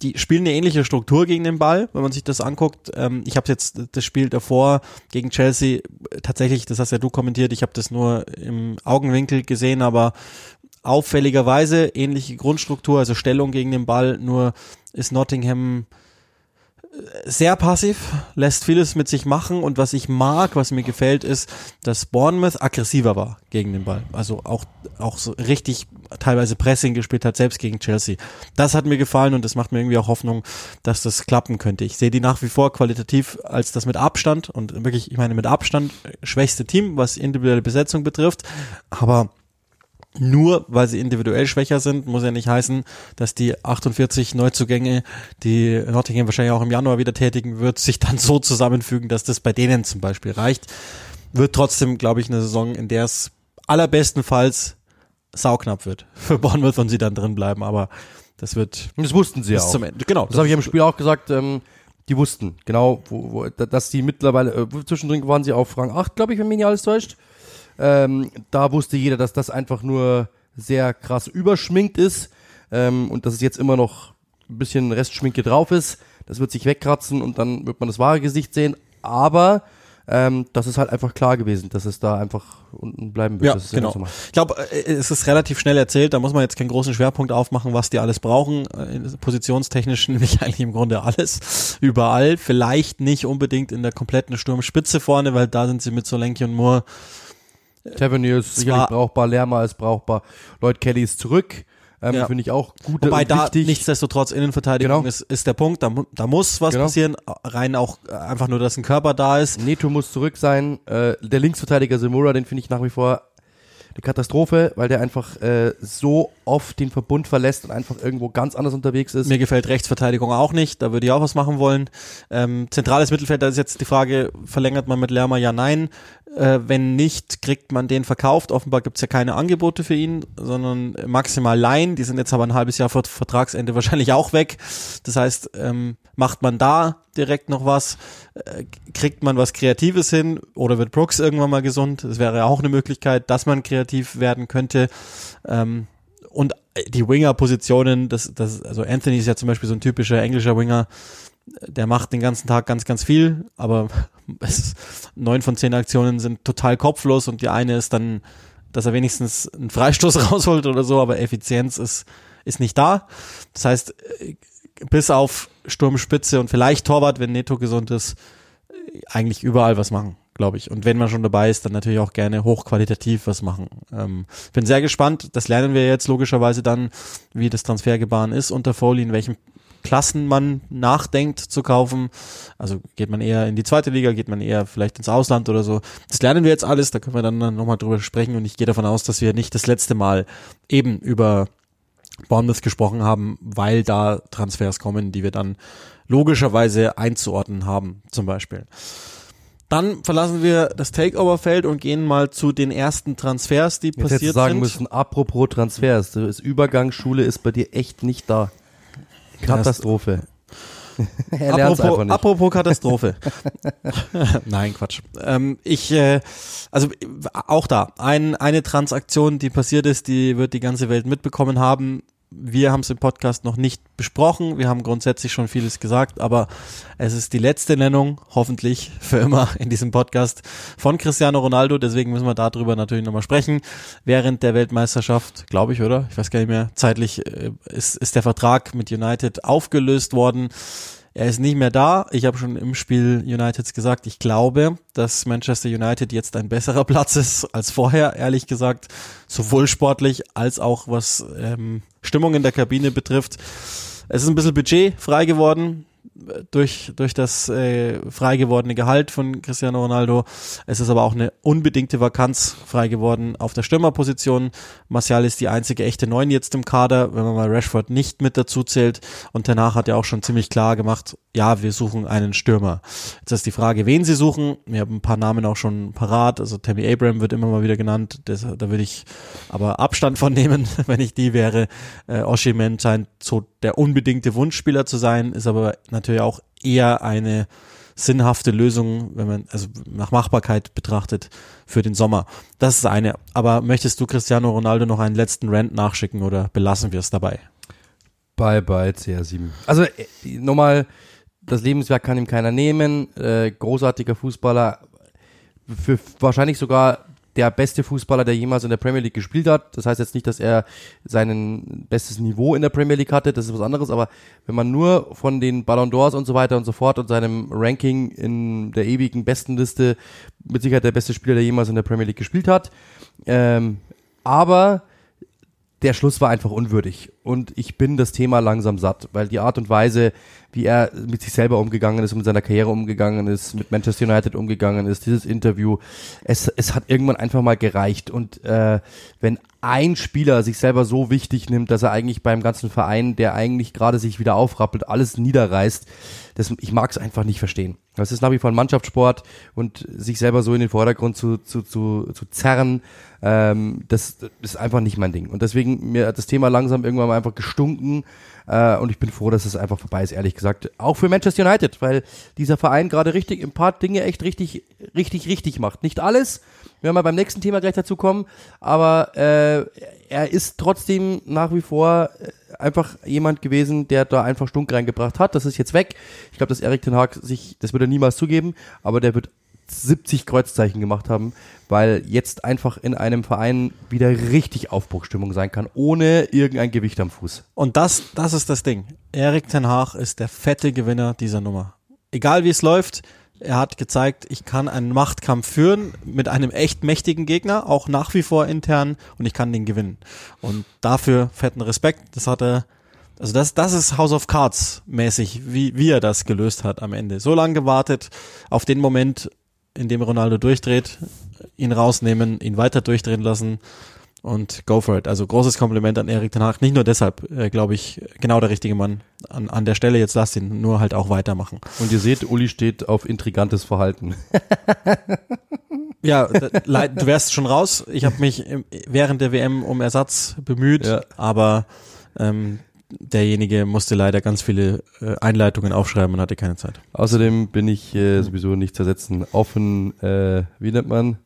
die spielen eine ähnliche Struktur gegen den Ball, wenn man sich das anguckt. Ähm, ich habe jetzt das Spiel davor gegen Chelsea tatsächlich, das hast ja du kommentiert, ich habe das nur im Augenwinkel gesehen, aber auffälligerweise ähnliche Grundstruktur, also Stellung gegen den Ball, nur ist Nottingham sehr passiv, lässt vieles mit sich machen und was ich mag, was mir gefällt, ist, dass Bournemouth aggressiver war gegen den Ball. Also auch, auch so richtig teilweise Pressing gespielt hat, selbst gegen Chelsea. Das hat mir gefallen und das macht mir irgendwie auch Hoffnung, dass das klappen könnte. Ich sehe die nach wie vor qualitativ als das mit Abstand und wirklich, ich meine mit Abstand schwächste Team, was individuelle Besetzung betrifft, aber nur weil sie individuell schwächer sind, muss ja nicht heißen, dass die 48 Neuzugänge, die Nottingham wahrscheinlich auch im Januar wieder tätigen wird, sich dann so zusammenfügen, dass das bei denen zum Beispiel reicht. Wird trotzdem, glaube ich, eine Saison, in der es allerbestenfalls sauknapp wird für Bournemouth und sie dann drin bleiben, aber das wird. Das wussten sie bis auch. Zum Ende. Genau. Das, das habe ich im Spiel auch gesagt. Ähm, die wussten genau, wo, wo, dass die mittlerweile äh, zwischendrin waren sie auf Rang 8, glaube ich, wenn mich nicht alles täuscht. Ähm, da wusste jeder, dass das einfach nur sehr krass überschminkt ist ähm, und dass es jetzt immer noch ein bisschen Restschminke drauf ist. Das wird sich wegkratzen und dann wird man das wahre Gesicht sehen. Aber ähm, das ist halt einfach klar gewesen, dass es da einfach unten bleiben wird. Ja, genau. Ich glaube, äh, es ist relativ schnell erzählt, da muss man jetzt keinen großen Schwerpunkt aufmachen, was die alles brauchen. Äh, positionstechnisch nämlich eigentlich im Grunde alles, überall. Vielleicht nicht unbedingt in der kompletten Sturmspitze vorne, weil da sind sie mit Solenki und Moore Tavernier ist sicherlich brauchbar, Lerma ist brauchbar, Lloyd Kelly ist zurück. Ähm, ja. Finde ich auch gut. Wobei da wichtig. nichtsdestotrotz Innenverteidigung genau. ist, ist der Punkt. Da, da muss was genau. passieren. Rein auch äh, einfach nur, dass ein Körper da ist. Neto muss zurück sein. Äh, der Linksverteidiger Simura, den finde ich nach wie vor eine Katastrophe, weil der einfach äh, so oft den Verbund verlässt und einfach irgendwo ganz anders unterwegs ist. Mir gefällt Rechtsverteidigung auch nicht, da würde ich auch was machen wollen. Ähm, zentrales Mittelfeld, da ist jetzt die Frage, verlängert man mit Lerma? Ja, nein. Äh, wenn nicht, kriegt man den verkauft. Offenbar gibt's ja keine Angebote für ihn, sondern maximal Laien. Die sind jetzt aber ein halbes Jahr vor Vertragsende wahrscheinlich auch weg. Das heißt, ähm, macht man da direkt noch was? Äh, kriegt man was Kreatives hin? Oder wird Brooks irgendwann mal gesund? Das wäre auch eine Möglichkeit, dass man kreativ werden könnte. Ähm, und die Winger-Positionen, das, das, also Anthony ist ja zum Beispiel so ein typischer englischer Winger, der macht den ganzen Tag ganz, ganz viel, aber neun von zehn Aktionen sind total kopflos und die eine ist dann, dass er wenigstens einen Freistoß rausholt oder so, aber Effizienz ist, ist nicht da. Das heißt, bis auf Sturmspitze und vielleicht Torwart, wenn Neto gesund ist, eigentlich überall was machen, glaube ich. Und wenn man schon dabei ist, dann natürlich auch gerne hochqualitativ was machen. Ähm, bin sehr gespannt. Das lernen wir jetzt logischerweise dann, wie das Transfergebaren ist unter Foley, in welchem Klassen man nachdenkt zu kaufen. Also geht man eher in die zweite Liga, geht man eher vielleicht ins Ausland oder so. Das lernen wir jetzt alles, da können wir dann nochmal drüber sprechen und ich gehe davon aus, dass wir nicht das letzte Mal eben über Bournemouth gesprochen haben, weil da Transfers kommen, die wir dann logischerweise einzuordnen haben, zum Beispiel. Dann verlassen wir das Takeover-Feld und gehen mal zu den ersten Transfers, die Jetzt passiert du sagen sind. müssen, apropos Transfers, das Übergangsschule ist bei dir echt nicht da. Katastrophe. er einfach Apropos, nicht. apropos Katastrophe. Nein, Quatsch. Ähm, ich, äh, also äh, auch da, ein, eine Transaktion, die passiert ist, die wird die ganze Welt mitbekommen haben. Wir haben es im Podcast noch nicht besprochen. Wir haben grundsätzlich schon vieles gesagt, aber es ist die letzte Nennung, hoffentlich für immer in diesem Podcast von Cristiano Ronaldo. Deswegen müssen wir darüber natürlich nochmal sprechen. Während der Weltmeisterschaft, glaube ich, oder? Ich weiß gar nicht mehr. Zeitlich äh, ist, ist der Vertrag mit United aufgelöst worden. Er ist nicht mehr da. Ich habe schon im Spiel Uniteds gesagt, ich glaube, dass Manchester United jetzt ein besserer Platz ist als vorher, ehrlich gesagt, sowohl sportlich als auch was ähm, Stimmung in der Kabine betrifft. Es ist ein bisschen Budget frei geworden durch, durch das äh, frei gewordene Gehalt von Cristiano Ronaldo. Es ist aber auch eine unbedingte Vakanz frei geworden auf der Stürmerposition. Martial ist die einzige echte Neun jetzt im Kader, wenn man mal Rashford nicht mit dazu zählt. Und danach hat er auch schon ziemlich klar gemacht, ja, wir suchen einen Stürmer. Jetzt ist die Frage, wen sie suchen. Wir haben ein paar Namen auch schon parat. Also Tammy Abraham wird immer mal wieder genannt. Das, da würde ich aber Abstand von nehmen, wenn ich die wäre. Äh, Oshiman scheint so der unbedingte Wunschspieler zu sein, ist aber natürlich auch eher eine sinnhafte Lösung, wenn man also nach Machbarkeit betrachtet für den Sommer. Das ist eine. Aber möchtest du Cristiano Ronaldo noch einen letzten Rant nachschicken oder belassen wir es dabei? Bye bye CR7. Also äh, nochmal, das Lebenswerk kann ihm keiner nehmen. Äh, großartiger Fußballer, für wahrscheinlich sogar der beste Fußballer, der jemals in der Premier League gespielt hat. Das heißt jetzt nicht, dass er sein bestes Niveau in der Premier League hatte, das ist was anderes, aber wenn man nur von den Ballon d'Ors und so weiter und so fort und seinem Ranking in der ewigen Bestenliste mit Sicherheit der beste Spieler, der jemals in der Premier League gespielt hat. Ähm, aber der Schluss war einfach unwürdig. Und ich bin das Thema langsam satt, weil die Art und Weise, wie er mit sich selber umgegangen ist, mit seiner Karriere umgegangen ist, mit Manchester United umgegangen ist, dieses Interview, es, es hat irgendwann einfach mal gereicht. Und äh, wenn ein Spieler sich selber so wichtig nimmt, dass er eigentlich beim ganzen Verein, der eigentlich gerade sich wieder aufrappelt, alles niederreißt, das, ich mag es einfach nicht verstehen. Das ist nach wie vor ein Mannschaftssport und sich selber so in den Vordergrund zu, zu, zu, zu zerren, ähm, das, das ist einfach nicht mein Ding. Und deswegen mir hat das Thema langsam irgendwann mal einfach gestunken äh, und ich bin froh, dass es einfach vorbei ist, ehrlich gesagt. Auch für Manchester United, weil dieser Verein gerade richtig ein paar Dinge echt richtig, richtig, richtig macht. Nicht alles, wir werden mal beim nächsten Thema gleich dazu kommen, aber äh, er ist trotzdem nach wie vor äh, einfach jemand gewesen, der da einfach Stunk reingebracht hat. Das ist jetzt weg. Ich glaube, dass Erik Ten Hag sich, das wird er niemals zugeben, aber der wird 70 Kreuzzeichen gemacht haben, weil jetzt einfach in einem Verein wieder richtig Aufbruchstimmung sein kann, ohne irgendein Gewicht am Fuß. Und das, das ist das Ding. Erik Ten Hag ist der fette Gewinner dieser Nummer. Egal wie es läuft, er hat gezeigt, ich kann einen Machtkampf führen mit einem echt mächtigen Gegner, auch nach wie vor intern, und ich kann den gewinnen. Und dafür fetten Respekt. Das hat er, also das, das ist House of Cards mäßig, wie, wie er das gelöst hat am Ende. So lange gewartet auf den Moment, in dem Ronaldo durchdreht, ihn rausnehmen, ihn weiter durchdrehen lassen und go for it. Also großes Kompliment an Erik Hag. Nicht nur deshalb, äh, glaube ich, genau der richtige Mann an, an der Stelle. Jetzt lasst ihn nur halt auch weitermachen. Und ihr seht, Uli steht auf intrigantes Verhalten. Ja, du wärst schon raus. Ich habe mich während der WM um Ersatz bemüht, Ja. aber ähm, derjenige musste leider ganz viele äh, Einleitungen aufschreiben und hatte keine Zeit. Außerdem bin ich äh, sowieso nicht zersetzen. Offen, äh, wie nennt man?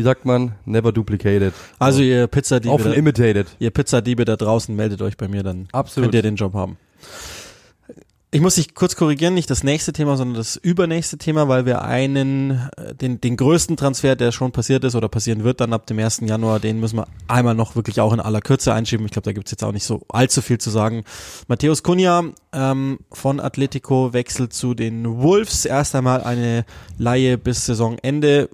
Wie sagt man? Never duplicated. Also ihr Pizzadiebe, Offen da, imitated. ihr Pizzadiebe da draußen, meldet euch bei mir, dann Absolut. könnt ihr den Job haben. Ich muss dich kurz korrigieren, nicht das nächste Thema, sondern das übernächste Thema, weil wir einen, äh, den, den größten Transfer, der schon passiert ist oder passieren wird, dann ab dem 1. Januar, den müssen wir einmal noch wirklich auch in aller Kürze einschieben. Ich glaube, da gibt's jetzt auch nicht so allzu viel zu sagen. Matthäus Cunha ähm, von Atletico wechselt zu den Wolves. Erst einmal eine Laie bis Saisonende.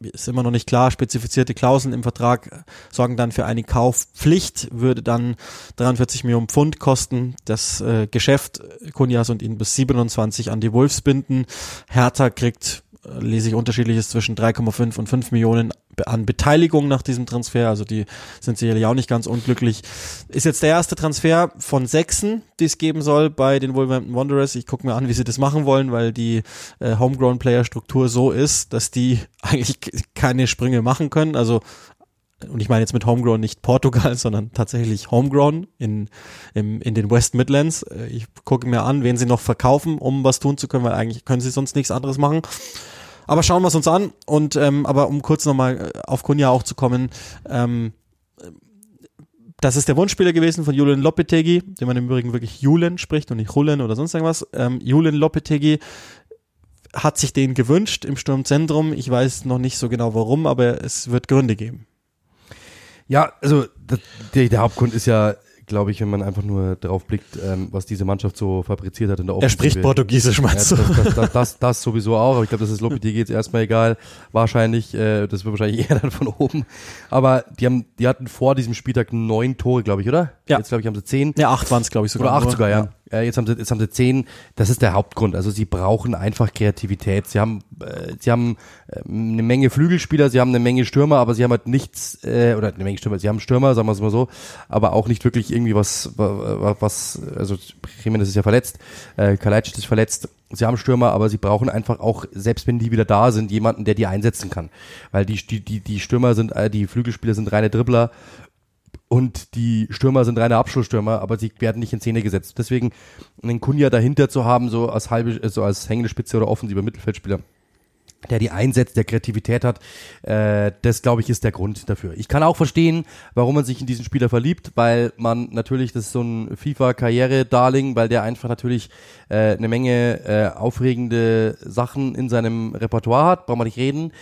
Ist immer noch nicht klar. Spezifizierte Klauseln im Vertrag sorgen dann für eine Kaufpflicht, würde dann 43 Millionen Pfund kosten. Das äh, Geschäft Cunhas und ihn bis 27 an die Wolves binden. Hertha kriegt, äh, lese ich unterschiedliches zwischen 3,5 und 5 Millionen an Beteiligung nach diesem Transfer. Also die sind sicherlich auch nicht ganz unglücklich. Ist jetzt der erste Transfer von sechsen, die es geben soll bei den Wolverhampton Wanderers. Ich gucke mir an, wie sie das machen wollen, weil die äh, Homegrown-Player-Struktur so ist, dass die eigentlich keine Sprünge machen können. Also und ich meine jetzt mit Homegrown nicht Portugal, sondern tatsächlich Homegrown in, im, in den West Midlands. Äh, ich gucke mir an, wen sie noch verkaufen, um was tun zu können, weil eigentlich können sie sonst nichts anderes machen. Aber schauen wir es uns an. Und ähm, aber um kurz nochmal auf Kunja auch zu kommen, ähm, das ist der Wunschspieler gewesen von Julian Lopetegi, den man im Übrigen wirklich Julen spricht und nicht Julen oder sonst irgendwas. Ähm, Julian Lopetegi hat sich den gewünscht im Sturmzentrum. Ich weiß noch nicht so genau warum, aber es wird Gründe geben. Ja, also das, der, der Hauptgrund ist ja glaube ich, wenn man einfach nur darauf blickt, ähm, was diese Mannschaft so fabriziert hat in der Offensive. Er spricht Portugiesisch, meinst ja, das, das, das, das, das sowieso auch, aber ich glaube, das ist Lopetegui jetzt erstmal egal. Wahrscheinlich, äh, das wird wahrscheinlich eher dann von oben. Aber die haben, die hatten vor diesem Spieltag neun Tore, glaube ich, oder? Ja. Jetzt, glaube ich, haben sie zehn. Ja, acht waren es, glaube ich, sogar. Oder acht sogar, ja. ja äh, jetzt haben sie jetzt haben sie zehn. Das ist der Hauptgrund. Also sie brauchen einfach Kreativität. Sie haben äh, sie haben äh, eine Menge Flügelspieler, sie haben eine Menge Stürmer, aber sie haben halt nichts äh, oder eine Menge Stürmer. Sie haben Stürmer, sagen wir es mal so, aber auch nicht wirklich irgendwie was was also Jimenez ist ja verletzt, äh, Kalajdzic ist verletzt. Sie haben Stürmer, aber sie brauchen einfach auch, selbst wenn die wieder da sind, jemanden, der die einsetzen kann. Weil die, die, die, Stürmer sind, äh, die Flügelspieler sind reine Dribbler und die Stürmer sind reine Abschlussstürmer, aber sie werden nicht in Szene gesetzt. Deswegen einen Kunja dahinter zu haben, so als halbe, so als hängende Spitze oder offensiver Mittelfeldspieler, der die einsetzt, der Kreativität hat, äh, das glaube ich ist der Grund dafür. Ich kann auch verstehen, warum man sich in diesen Spieler verliebt, weil man natürlich, das ist so ein FIFA-Karriere-Darling, weil der einfach natürlich äh, eine Menge äh, aufregende Sachen in seinem Repertoire hat, brauchen wir nicht reden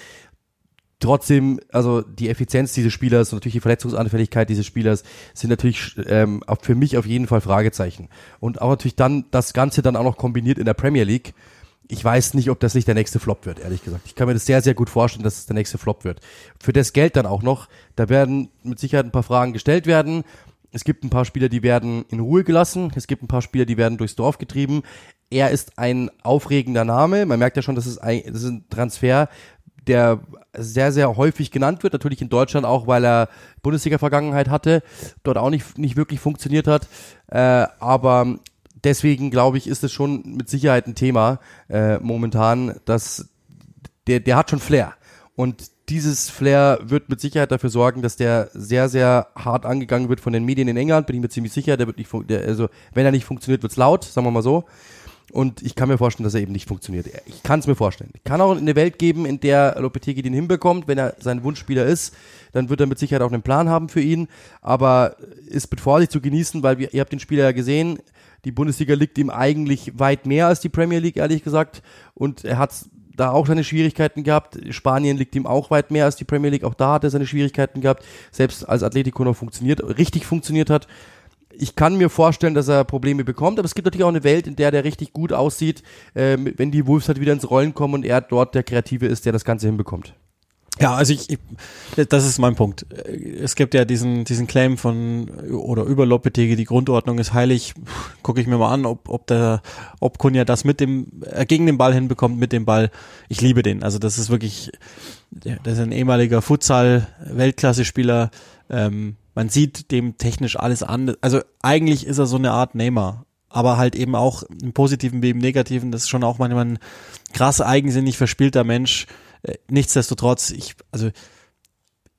trotzdem, also die Effizienz dieses Spielers und natürlich die Verletzungsanfälligkeit dieses Spielers sind natürlich ähm, für mich auf jeden Fall Fragezeichen. Und auch natürlich dann das Ganze dann auch noch kombiniert in der Premier League. Ich weiß nicht, ob das nicht der nächste Flop wird, ehrlich gesagt. Ich kann mir das sehr, sehr gut vorstellen, dass es der nächste Flop wird. Für das Geld dann auch noch, da werden mit Sicherheit ein paar Fragen gestellt werden. Es gibt ein paar Spieler, die werden in Ruhe gelassen. Es gibt ein paar Spieler, die werden durchs Dorf getrieben. Er ist ein aufregender Name. Man merkt ja schon, das ist ein, das ist ein Transfer, der sehr, sehr häufig genannt wird. Natürlich in Deutschland auch, weil er Bundesliga-Vergangenheit hatte, dort auch nicht, nicht wirklich funktioniert hat. Äh, aber deswegen glaube ich, ist es schon mit Sicherheit ein Thema äh, momentan, dass der, der hat schon Flair. Und dieses Flair wird mit Sicherheit dafür sorgen, dass der sehr, sehr hart angegangen wird von den Medien in England, bin ich mir ziemlich sicher. Der wird nicht, der, also wenn er nicht funktioniert, wird's laut, sagen wir mal so. Und ich kann mir vorstellen, dass er eben nicht funktioniert. Ich kann es mir vorstellen. Ich kann auch eine Welt geben, in der Lopetegui den hinbekommt. Wenn er sein Wunschspieler ist, dann wird er mit Sicherheit auch einen Plan haben für ihn. Aber ist mit Vorsicht zu genießen, weil wir, ihr habt den Spieler ja gesehen. Die Bundesliga liegt ihm eigentlich weit mehr als die Premier League, ehrlich gesagt. Und er hat da auch seine Schwierigkeiten gehabt. Spanien liegt ihm auch weit mehr als die Premier League. Auch da hat er seine Schwierigkeiten gehabt. Selbst als Atletico noch funktioniert, richtig funktioniert hat ich kann mir vorstellen, dass er Probleme bekommt, aber es gibt natürlich auch eine Welt, in der der richtig gut aussieht, äh, wenn die Wolves halt wieder ins Rollen kommen und er dort der Kreative ist, der das Ganze hinbekommt. Ja, also ich, ich das ist mein Punkt. Es gibt ja diesen diesen Claim von oder über Lopetegi, die Grundordnung ist heilig. Gucke ich mir mal an, ob ob der ob Kunja das mit dem äh, gegen den Ball hinbekommt mit dem Ball. Ich liebe den. Also das ist wirklich das ist ein ehemaliger Futsal Weltklasse Spieler. Ähm, man sieht dem technisch alles an. Also eigentlich ist er so eine Art Neymar, aber halt eben auch im Positiven wie im Negativen. Das ist schon auch manchmal ein krass eigensinnig verspielter Mensch. Äh, nichtsdestotrotz, ich, also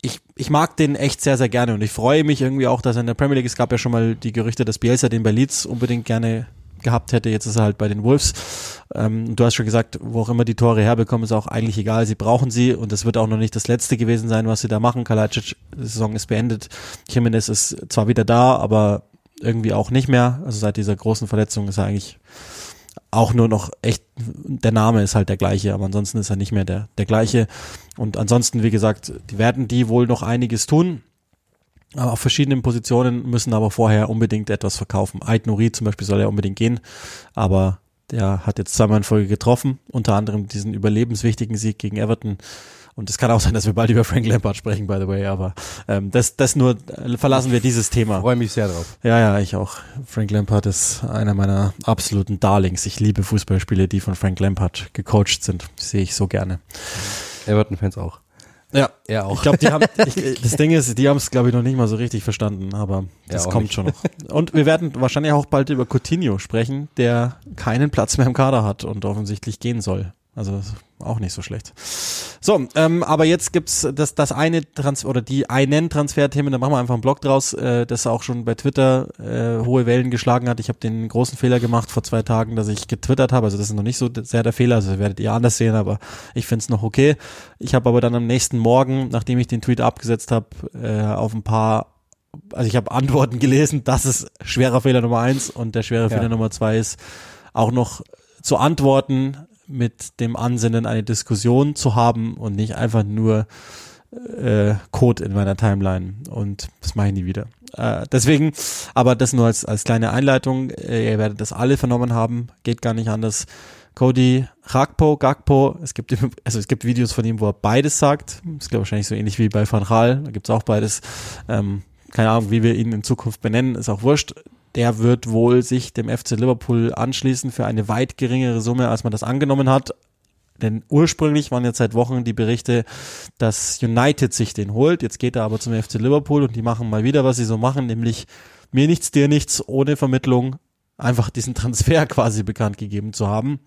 ich, ich mag den echt sehr, sehr gerne und ich freue mich irgendwie auch, dass er in der Premier League, es gab ja schon mal die Gerüchte, dass Bielsa den bei Leeds unbedingt gerne gehabt hätte. Jetzt ist er halt bei den Wolves. Ähm, du hast schon gesagt, wo auch immer die Tore herbekommen, ist auch eigentlich egal. Sie brauchen sie und es wird auch noch nicht das letzte gewesen sein, was sie da machen. Kalacic, die Saison ist beendet. Jimenez ist zwar wieder da, aber irgendwie auch nicht mehr. Also seit dieser großen Verletzung ist er eigentlich auch nur noch echt, der Name ist halt der gleiche, aber ansonsten ist er nicht mehr der, der gleiche. Und ansonsten, wie gesagt, die werden die wohl noch einiges tun auf verschiedenen Positionen müssen aber vorher unbedingt etwas verkaufen. Ait Nouri zum Beispiel soll ja unbedingt gehen, aber der hat jetzt zweimal in Folge getroffen, unter anderem diesen überlebenswichtigen Sieg gegen Everton. Und es kann auch sein, dass wir bald über Frank Lampard sprechen, by the way, aber ähm, das, das nur, äh, verlassen wir dieses Thema. Freue mich sehr drauf. Ja, ja, ich auch. Frank Lampard ist einer meiner absoluten Darlings. Ich liebe Fußballspiele, die von Frank Lampard gecoacht sind. sehe ich so gerne. Everton-Fans auch. Ja, Er auch. Ich glaube, die haben, ich, das Ding ist, die haben es, glaube ich, noch nicht mal so richtig verstanden, aber das Ja, kommt nicht. schon noch. Und wir werden wahrscheinlich auch bald über Coutinho sprechen, der keinen Platz mehr im Kader hat und offensichtlich gehen soll. Also auch nicht so schlecht. So, ähm, aber jetzt gibt's das, das eine Trans oder die einen Transferthemen, da machen wir einfach einen Blog draus, äh, das auch schon bei Twitter äh, hohe Wellen geschlagen hat. Ich habe den großen Fehler gemacht vor zwei Tagen, dass ich getwittert habe. Also das ist noch nicht so sehr der Fehler, also das werdet ihr anders sehen, aber ich find's noch okay. Ich habe aber dann am nächsten Morgen, nachdem ich den Tweet abgesetzt habe, äh, auf ein paar also ich habe Antworten gelesen, das ist schwerer Fehler Nummer eins und der schwere Ja. Fehler Nummer zwei ist auch noch zu antworten mit dem Ansinnen, eine Diskussion zu haben und nicht einfach nur äh, Code in meiner Timeline und das mache ich nie wieder. Äh, deswegen, aber das nur als, als kleine Einleitung, äh, ihr werdet das alle vernommen haben, geht gar nicht anders. Cody Rakpo, Gakpo, es gibt, also es gibt Videos von ihm, wo er beides sagt. Das ist wahrscheinlich so ähnlich wie bei Van Gaal, da gibt's auch beides. Ähm, keine Ahnung, wie wir ihn in Zukunft benennen, ist auch wurscht. Der wird wohl sich dem FC Liverpool anschließen für eine weit geringere Summe, als man das angenommen hat. Denn ursprünglich waren jetzt seit Wochen die Berichte, dass United sich den holt. Jetzt geht er aber zum FC Liverpool und die machen mal wieder, was sie so machen, nämlich mir nichts, dir nichts, ohne Vermittlung einfach diesen Transfer quasi bekannt gegeben zu haben.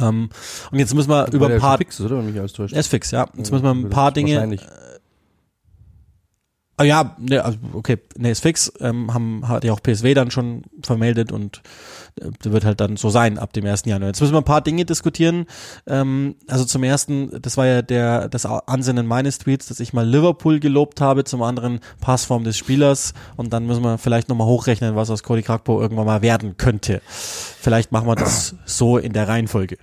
Ähm, und jetzt müssen wir über ein paar, fix oder? Wenn mich alles täuscht. ist fix, ja. Jetzt müssen wir ein paar Dinge. Ah ja, ne, also okay, ne, ist fix. Ähm, haben, hat ja auch PSW dann schon vermeldet und äh, wird halt dann so sein ab dem 1. Januar. Jetzt müssen wir ein paar Dinge diskutieren. Ähm, also zum ersten, das war ja der das Ansinnen meines Tweets, dass ich mal Liverpool gelobt habe, zum anderen Passform des Spielers und dann müssen wir vielleicht nochmal hochrechnen, was aus Cody Krakpo irgendwann mal werden könnte. Vielleicht machen wir das so in der Reihenfolge.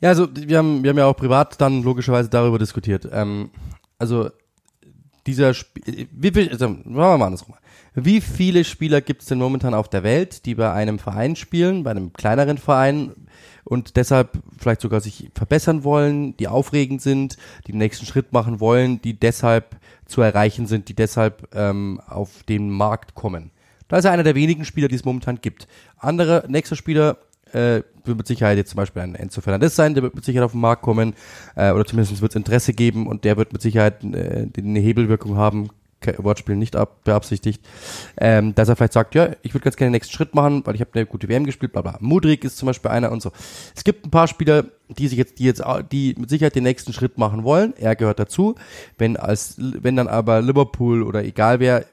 Ja, also wir haben, wir haben ja auch privat dann logischerweise darüber diskutiert. Ähm, also dieser Sp wie viel, also, machen wir mal andersrum. Wie viele Spieler gibt es denn momentan auf der Welt, die bei einem Verein spielen, bei einem kleineren Verein und deshalb vielleicht sogar sich verbessern wollen, die aufregend sind, die den nächsten Schritt machen wollen, die deshalb zu erreichen sind, die deshalb ähm, auf den Markt kommen. Da ist er einer der wenigen Spieler, die es momentan gibt. Andere, nächster Spieler, äh, wird mit Sicherheit jetzt zum Beispiel ein Enzo Fernandez sein, der wird mit Sicherheit auf den Markt kommen, äh, oder zumindest wird es Interesse geben und der wird mit Sicherheit äh, eine Hebelwirkung haben, Wortspiel nicht ab, beabsichtigt, ähm, dass er vielleicht sagt, ja, ich würde ganz gerne den nächsten Schritt machen, weil ich habe eine gute WM gespielt, bla bla. Mudrik ist zum Beispiel einer und so. Es gibt ein paar Spieler, die sich jetzt, die jetzt, die mit Sicherheit den nächsten Schritt machen wollen. Er gehört dazu. Wenn als, wenn dann aber Liverpool oder egal wer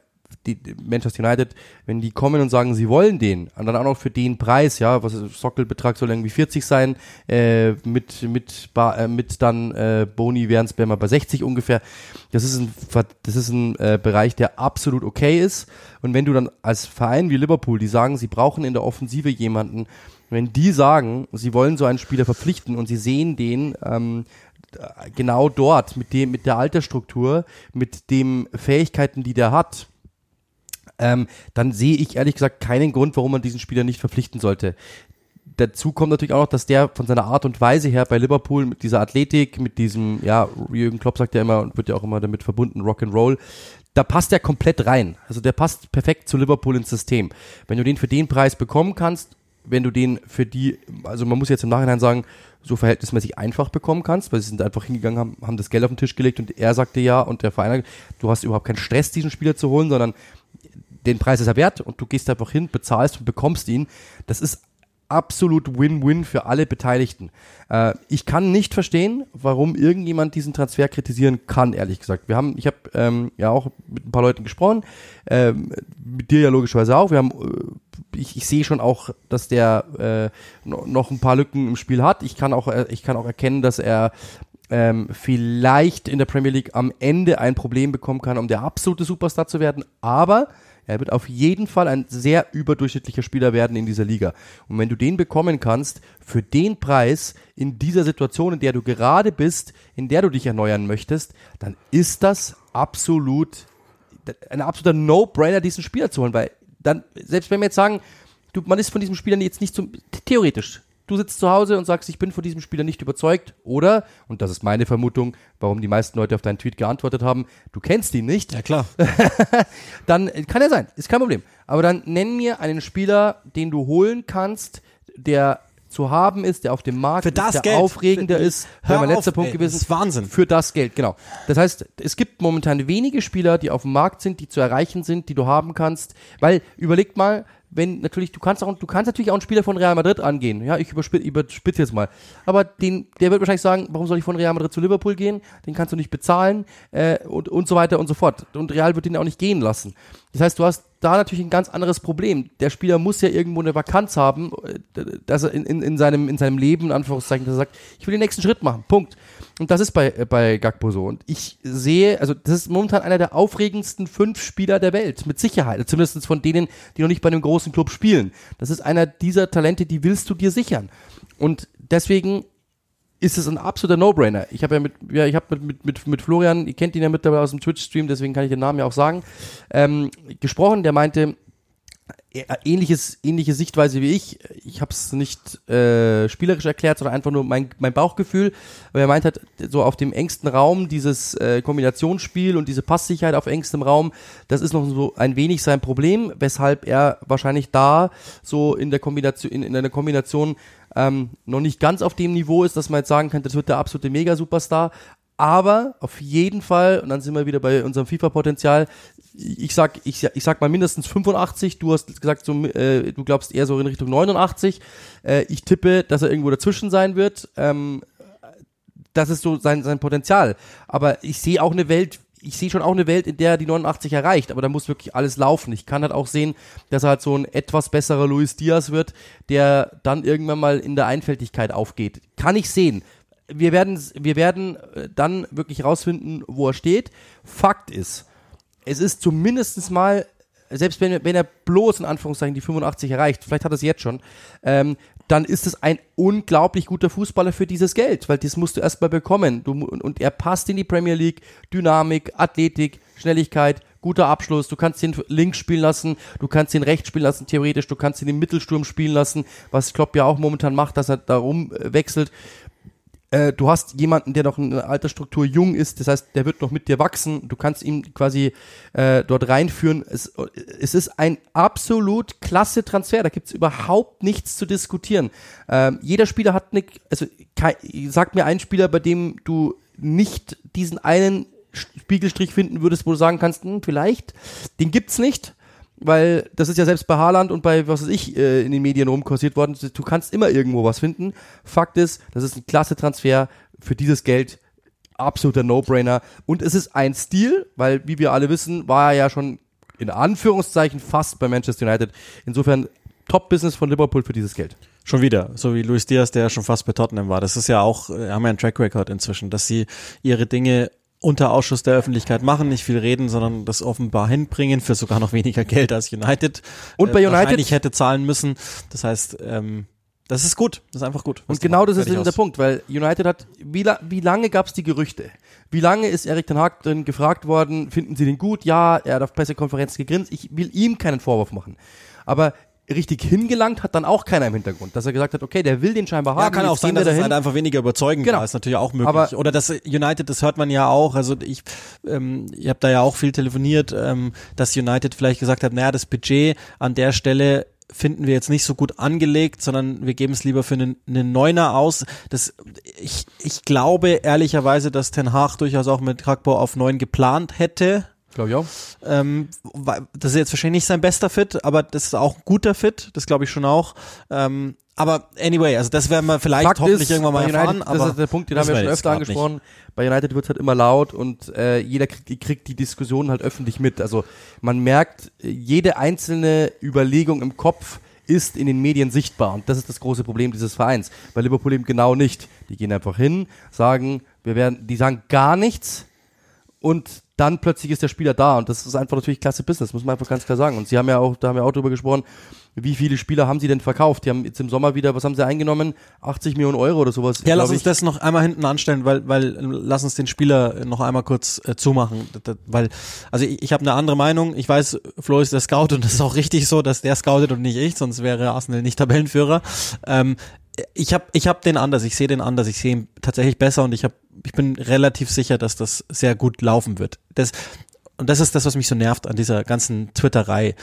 die Manchester United, wenn die kommen und sagen, sie wollen den, und dann auch noch für den Preis, ja, was Sockelbetrag soll irgendwie 40 sein, äh, mit mit Ba- äh, mit dann äh, Boni wären es mal bei 60 ungefähr. Das ist ein das ist ein äh, Bereich, der absolut okay ist. Und wenn du dann als Verein wie Liverpool, die sagen, sie brauchen in der Offensive jemanden, wenn die sagen, sie wollen so einen Spieler verpflichten und sie sehen den ähm, genau dort mit dem mit der Altersstruktur, mit den Fähigkeiten, die der hat, ähm, dann sehe ich ehrlich gesagt keinen Grund, warum man diesen Spieler nicht verpflichten sollte. Dazu kommt natürlich auch noch, dass der von seiner Art und Weise her bei Liverpool mit dieser Athletik, mit diesem, ja, Jürgen Klopp sagt ja immer und wird ja auch immer damit verbunden, Rock'n'Roll, da passt der komplett rein. Also der passt perfekt zu Liverpool ins System. Wenn du den für den Preis bekommen kannst, wenn du den für die, also man muss jetzt im Nachhinein sagen, so verhältnismäßig einfach bekommen kannst, weil sie sind einfach hingegangen, haben, haben das Geld auf den Tisch gelegt und er sagte ja und der Verein, du hast überhaupt keinen Stress, diesen Spieler zu holen, sondern den Preis ist er wert und du gehst einfach hin, bezahlst und bekommst ihn. Das ist absolut Win-Win für alle Beteiligten. Äh, ich kann nicht verstehen, warum irgendjemand diesen Transfer kritisieren kann, ehrlich gesagt. Wir haben, ich habe ähm, ja auch mit ein paar Leuten gesprochen, ähm, mit dir ja logischerweise auch. Wir haben, äh, ich, ich sehe schon auch, dass der äh, no- noch ein paar Lücken im Spiel hat. Ich kann auch, äh, ich kann auch erkennen, dass er ähm, vielleicht in der Premier League am Ende ein Problem bekommen kann, um der absolute Superstar zu werden. Aber er wird auf jeden Fall ein sehr überdurchschnittlicher Spieler werden in dieser Liga. Und wenn du den bekommen kannst, für den Preis, in dieser Situation, in der du gerade bist, in der du dich erneuern möchtest, dann ist das absolut ein absoluter No-Brainer, diesen Spieler zu holen, weil dann, selbst wenn wir jetzt sagen, du, man ist von diesem Spieler jetzt nicht zum, theoretisch, du sitzt zu Hause und sagst, ich bin von diesem Spieler nicht überzeugt, oder, und das ist meine Vermutung, warum die meisten Leute auf deinen Tweet geantwortet haben, du kennst ihn nicht, Ja klar. dann äh, kann er sein, ist kein Problem. Aber dann nenn mir einen Spieler, den du holen kannst, der zu haben ist, der auf dem Markt Für das ist, der Geld. aufregender Für- ist. Hör mein letzter auf, Punkt ey, gewesen. das ist Wahnsinn. Für das Geld, genau. Das heißt, es gibt momentan wenige Spieler, die auf dem Markt sind, die zu erreichen sind, die du haben kannst. Weil, überlegt mal, wenn natürlich, du kannst auch, du kannst natürlich auch einen Spieler von Real Madrid angehen. Ja, ich überspitze überspitze jetzt mal. Aber den, der wird wahrscheinlich sagen, warum soll ich von Real Madrid zu Liverpool gehen? Den kannst du nicht bezahlen äh, und, und so weiter und so fort. Und Real wird den auch nicht gehen lassen. Das heißt, du hast da natürlich ein ganz anderes Problem. Der Spieler muss ja irgendwo eine Vakanz haben, äh, dass er in, in, in, seinem, in seinem Leben, in Anführungszeichen, dass er sagt, ich will den nächsten Schritt machen. Punkt. Und das ist bei, äh, bei Gakpo so. Und ich sehe, also das ist momentan einer der aufregendsten fünf Spieler der Welt, mit Sicherheit. Zumindest von denen, die noch nicht bei einem großen Club spielen. Das ist einer dieser Talente, die willst du dir sichern. Und deswegen ist es ein absoluter No-Brainer. Ich habe ja mit, ja, ich habe mit, mit, mit, mit Florian, ihr kennt ihn ja mittlerweile aus dem Twitch-Stream, deswegen kann ich den Namen ja auch sagen, ähm, gesprochen, der meinte, äh, ähnliches, ähnliche Sichtweise wie ich. Ich habe es nicht äh, spielerisch erklärt, sondern einfach nur mein, mein Bauchgefühl. Weil er meint hat, so auf dem engsten Raum dieses äh, Kombinationsspiel und diese Passsicherheit auf engstem Raum, das ist noch so ein wenig sein Problem, weshalb er wahrscheinlich da so in der Kombination, in, in einer Kombination ähm, noch nicht ganz auf dem Niveau ist, dass man jetzt sagen könnte, das wird der absolute Mega-Superstar. Aber auf jeden Fall, und dann sind wir wieder bei unserem FIFA-Potenzial, ich sag, ich, ich sag mal mindestens 85, du hast gesagt, so, äh, du glaubst eher so in Richtung 89. Äh, ich tippe, dass er irgendwo dazwischen sein wird. Ähm, das ist so sein, sein Potenzial. Aber ich sehe auch eine Welt, ich sehe schon auch eine Welt, in der er die 89 erreicht, aber da muss wirklich alles laufen. Ich kann halt auch sehen, dass er halt so ein etwas besserer Luis Diaz wird, der dann irgendwann mal in der Einfältigkeit aufgeht. Kann ich sehen. Wir werden, wir werden äh, dann wirklich rausfinden, wo er steht. Fakt ist, es ist zumindestens mal, selbst wenn, wenn er bloß in Anführungszeichen die 85 erreicht, vielleicht hat er es jetzt schon, ähm, dann ist es ein unglaublich guter Fußballer für dieses Geld, weil das musst du erstmal bekommen. Du, und, und er passt in die Premier League, Dynamik, Athletik, Schnelligkeit, guter Abschluss, du kannst ihn links spielen lassen, du kannst ihn rechts spielen lassen, theoretisch, du kannst ihn im Mittelsturm spielen lassen, was Klopp ja auch momentan macht, dass er darum äh, wechselt äh, du hast jemanden, der noch in der Altersstruktur jung ist, das heißt, der wird noch mit dir wachsen, du kannst ihn quasi äh, dort reinführen. Es, es ist ein absolut klasse Transfer, da gibt's überhaupt nichts zu diskutieren. Ähm, jeder Spieler hat eine, also kei- sag mir einen Spieler, bei dem du nicht diesen einen Spiegelstrich finden würdest, wo du sagen kannst, hm, vielleicht, den gibt's nicht weil das ist ja selbst bei Haaland und bei, was weiß ich, äh, in den Medien rumkursiert worden. Du kannst immer irgendwo was finden. Fakt ist, das ist ein klasse Transfer für dieses Geld. Absoluter No-Brainer. Und es ist ein Stil, weil, wie wir alle wissen, war er ja schon in Anführungszeichen fast bei Manchester United. Insofern Top-Business von Liverpool für dieses Geld. Schon wieder, so wie Luis Diaz, der schon fast bei Tottenham war. Das ist ja auch, äh, haben ja einen Track Record inzwischen, dass sie ihre Dinge unter Ausschuss der Öffentlichkeit machen, nicht viel reden, sondern das offenbar hinbringen für sogar noch weniger Geld als United. Und bei äh, United- wahrscheinlich hätte zahlen müssen. Das heißt, ähm, das ist gut, das ist einfach gut. Und genau das ist eben der. Punkt, weil United hat, wie, la wie lange gab es die Gerüchte? Wie lange ist Erik Ten Hag drin gefragt worden, finden Sie den gut? Ja, er hat auf Pressekonferenz gegrinst. Ich will ihm keinen Vorwurf machen. Aber richtig hingelangt hat dann auch keiner im Hintergrund, dass er gesagt hat, okay, der will den scheinbar haben. Ja, kann auch sein, dass es dahin. halt einfach weniger überzeugend Genau. war. Ist natürlich auch möglich. Aber- Oder das United, das hört man ja auch. Also ich, ähm, ihr habt da ja auch viel telefoniert, ähm, dass United vielleicht gesagt hat, naja, das Budget an der Stelle finden wir jetzt nicht so gut angelegt, sondern wir geben es lieber für einen, einen Neuner aus. Das, ich, ich glaube ehrlicherweise, dass Ten Hag durchaus auch mit Krakbau auf neun geplant hätte. Glaube ich auch. Ähm, das ist jetzt wahrscheinlich nicht sein bester Fit, aber das ist auch ein guter Fit, das glaube ich schon auch. Ähm, aber anyway, also das werden wir vielleicht Fakt hoffentlich ist, irgendwann mal bei erfahren. United, aber das ist der Punkt, den haben wir schon öfter angesprochen. Bei United wird es halt immer laut und äh, jeder kriegt, kriegt die Diskussion halt öffentlich mit. Also man merkt, jede einzelne Überlegung im Kopf ist in den Medien sichtbar und das ist das große Problem dieses Vereins. Bei Liverpool eben genau nicht. Die gehen einfach hin, sagen, wir werden, die sagen gar nichts und dann plötzlich ist der Spieler da und das ist einfach natürlich klasse Business, muss man einfach ganz klar sagen. Und sie haben ja auch, da haben wir auch drüber gesprochen, wie viele Spieler haben sie denn verkauft? Die haben jetzt im Sommer wieder, was haben sie eingenommen? 80 Millionen Euro oder sowas. Ja, lass uns ich. das noch einmal hinten anstellen, weil, weil lass uns den Spieler noch einmal kurz äh, zumachen, D- d- weil also ich, ich habe eine andere Meinung. Ich weiß, Flo ist der Scout und das ist auch richtig so, dass der scoutet und nicht ich, sonst wäre Arsenal nicht Tabellenführer. Ähm, ich habe ich hab den anders, ich sehe den anders, ich sehe ihn tatsächlich besser und ich habe ich bin relativ sicher, dass das sehr gut laufen wird. Das und das ist das, was mich so nervt an dieser ganzen Twitterei.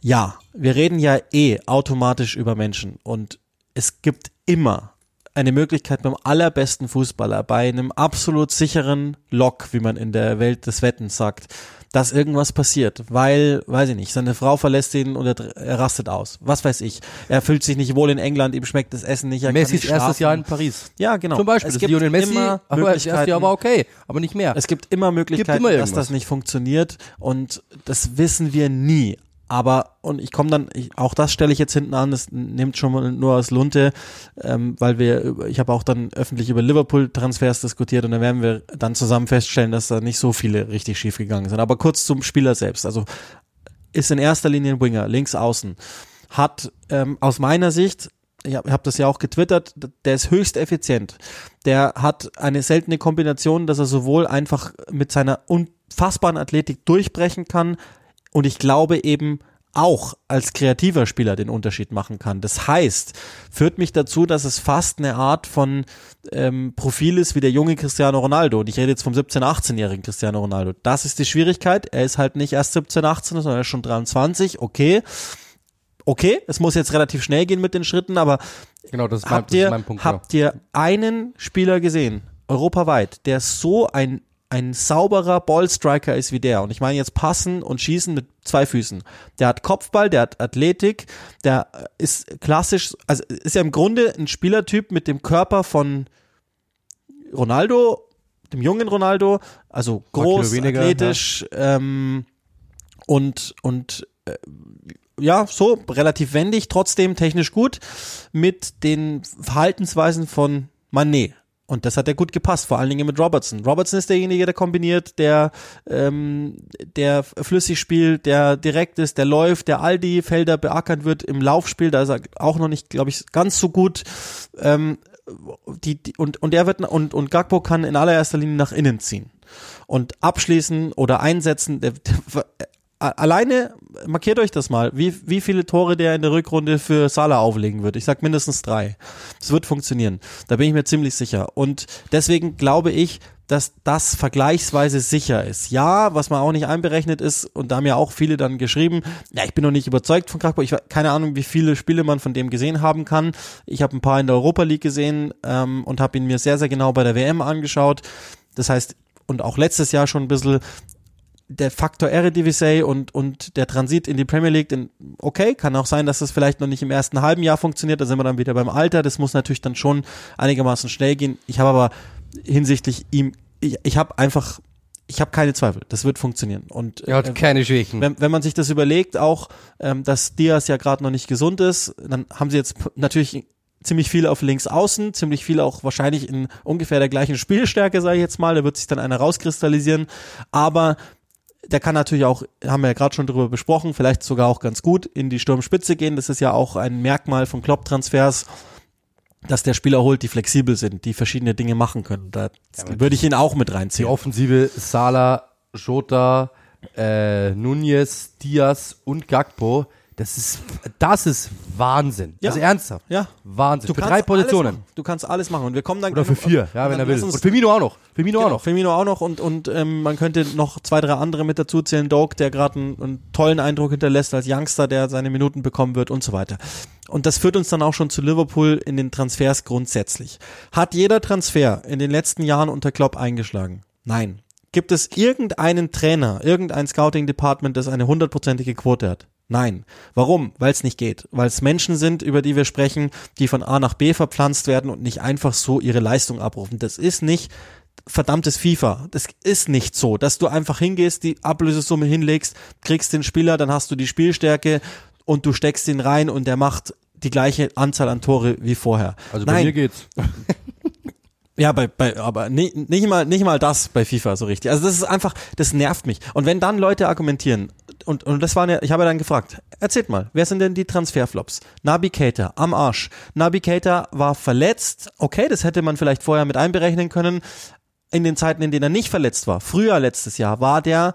Ja, wir reden ja eh automatisch über Menschen und es gibt immer eine Möglichkeit beim allerbesten Fußballer, bei einem absolut sicheren Lock, wie man in der Welt des Wettens sagt, dass irgendwas passiert, weil, weiß ich nicht, seine Frau verlässt ihn und er, er rastet aus. Was weiß ich. Er fühlt sich nicht wohl in England, ihm schmeckt das Essen nicht. Er Messis erstes. Jahr in Paris. Ja, genau. Zum Beispiel. Es gibt Lionel Messi, immer aber das erste Jahr Möglichkeiten. war okay, aber nicht mehr. Es gibt immer Möglichkeiten, immer dass das nicht funktioniert und das wissen wir nie. Aber, und ich komme dann, ich, auch das stelle ich jetzt hinten an, das nimmt schon mal nur aus Lunte, ähm, weil wir, ich habe auch dann öffentlich über Liverpool-Transfers diskutiert und da werden wir dann zusammen feststellen, dass da nicht so viele richtig schief gegangen sind. Aber kurz zum Spieler selbst. Also ist in erster Linie ein Winger, links außen. Hat ähm, aus meiner Sicht, ich habe hab das ja auch getwittert, der ist höchst effizient. Der hat eine seltene Kombination, dass er sowohl einfach mit seiner unfassbaren Athletik durchbrechen kann und ich glaube eben auch als kreativer Spieler den Unterschied machen kann. Das heißt, führt mich dazu, dass es fast eine Art von ähm, Profil ist wie der junge Cristiano Ronaldo. Und ich rede jetzt vom 17-, 18-jährigen Cristiano Ronaldo. Das ist die Schwierigkeit. Er ist halt nicht erst 17, 18, sondern er ist schon 23. Okay. Okay, es muss jetzt relativ schnell gehen mit den Schritten, aber Genau, das ist, mein, habt das ist ihr, mein Punkt. habt ihr einen Spieler gesehen, europaweit, der so ein, ein sauberer Ballstriker ist wie der? Und ich meine jetzt passen und schießen mit zwei Füßen. Der hat Kopfball, der hat Athletik, der ist klassisch, also ist ja im Grunde ein Spielertyp mit dem Körper von Ronaldo, dem jungen Ronaldo, also groß, weniger, athletisch ähm, und und äh, ja, so relativ wendig, trotzdem technisch gut mit den Verhaltensweisen von Manet. Und das hat ja gut gepasst, vor allen Dingen mit Robertson. Robertson ist derjenige, der kombiniert, der, ähm, der flüssig spielt, der direkt ist, der läuft, der all die Felder beackert wird im Laufspiel. Da ist er auch noch nicht, glaube ich, ganz so gut. Ähm, die, die, und, und er wird und, und Gagbo kann in allererster Linie nach innen ziehen und abschließen oder einsetzen. Der, der, alleine markiert euch das mal, wie, wie viele Tore der in der Rückrunde für Salah auflegen wird. Ich sag mindestens drei. Das wird funktionieren. Da bin ich mir ziemlich sicher. Und deswegen glaube ich, dass das vergleichsweise sicher ist. Ja, was man auch nicht einberechnet ist, und da haben ja auch viele dann geschrieben, ja, ich bin noch nicht überzeugt von Krakau. Ich weiß keine Ahnung, wie viele Spiele man von dem gesehen haben kann. Ich habe ein paar in der Europa League gesehen ähm, und habe ihn mir sehr, sehr genau bei der WM angeschaut. Das heißt, und auch letztes Jahr schon ein bisschen, der Faktor Eredivisie und, und der Transit in die Premier League, denn okay, kann auch sein, dass das vielleicht noch nicht im ersten halben Jahr funktioniert, da sind wir dann wieder beim Alter, das muss natürlich dann schon einigermaßen schnell gehen. Ich habe aber hinsichtlich ihm, ich, ich habe einfach, ich habe keine Zweifel, das wird funktionieren. Und Er hat äh, keine Schwächen. wenn, wenn man sich das überlegt, auch, ähm, dass Diaz ja gerade noch nicht gesund ist, dann haben sie jetzt natürlich ziemlich viel auf links außen, ziemlich viel auch wahrscheinlich in ungefähr der gleichen Spielstärke, sage ich jetzt mal. Da wird sich dann einer rauskristallisieren. Aber der kann natürlich auch, haben wir ja gerade schon drüber besprochen, vielleicht sogar auch ganz gut in die Sturmspitze gehen. Das ist ja auch ein Merkmal von Klopp-Transfers, dass der Spieler holt, die flexibel sind, die verschiedene Dinge machen können. Da würde ich ihn auch mit Die reinziehen. Offensive Sala, Jota, äh, Nunez, Diaz und Gakpo, das ist, das ist Wahnsinn. Ja. Also ernsthaft. Ja. Wahnsinn. Du Für kannst drei alles Positionen. machen. Du kannst alles machen und wir kommen dann Oder für vier, ja, wenn er will. Und Firmino auch noch. Firmino Genau, auch noch. Firmino auch noch und, und ähm, man könnte noch zwei, drei andere mit dazu zählen. Doak, der gerade einen, einen tollen Eindruck hinterlässt als Youngster, der seine Minuten bekommen wird und so weiter. Und das führt uns dann auch schon zu Liverpool in den Transfers grundsätzlich. Hat jeder Transfer in den letzten Jahren unter Klopp eingeschlagen? Nein. Gibt es irgendeinen Trainer, irgendein Scouting-Department, das eine hundertprozentige Quote hat? Nein. Warum? Weil es nicht geht. Weil es Menschen sind, über die wir sprechen, die von A nach B verpflanzt werden und nicht einfach so ihre Leistung abrufen. Das ist nicht verdammtes FIFA. Das ist nicht so, dass du einfach hingehst, die Ablösesumme hinlegst, kriegst den Spieler, dann hast du die Spielstärke und du steckst ihn rein und der macht die gleiche Anzahl an Tore wie vorher. Also bei Nein, mir geht's. ja, bei, bei, aber nicht, nicht mal, nicht mal das bei FIFA so richtig. Also das ist einfach, das nervt mich. Und wenn dann Leute argumentieren, und, und das waren ja, ich habe ja dann gefragt, erzählt mal, wer sind denn die Transferflops? Nabi Keita, am Arsch. Nabi Keita war verletzt, okay, das hätte man vielleicht vorher mit einberechnen können. In den Zeiten, in denen er nicht verletzt war, früher letztes Jahr, war der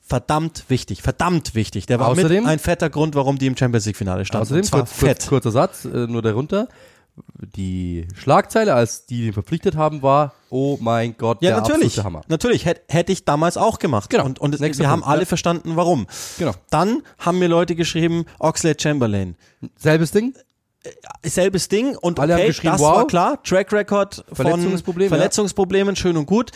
verdammt wichtig, verdammt wichtig. Der war Außerdem- mit ein fetter Grund, warum die im Champions League Finale standen. Außerdem, kurz, fett. kurz, kurzer Satz, äh, nur darunter. Die Schlagzeile, als die ihn verpflichtet haben, war, oh mein Gott, Ja, der natürlich. Hammer. Natürlich, hätte hätte ich damals auch gemacht. Genau. Und, und wir haben Punkt, alle ja. verstanden, warum. Genau. Dann haben mir Leute geschrieben, Oxlade Chamberlain. Selbes Ding? äh, selbes Ding und Alle haben okay, das wow. war klar, Track Record von Verletzungsprobleme, ja. Verletzungsproblemen, schön und gut.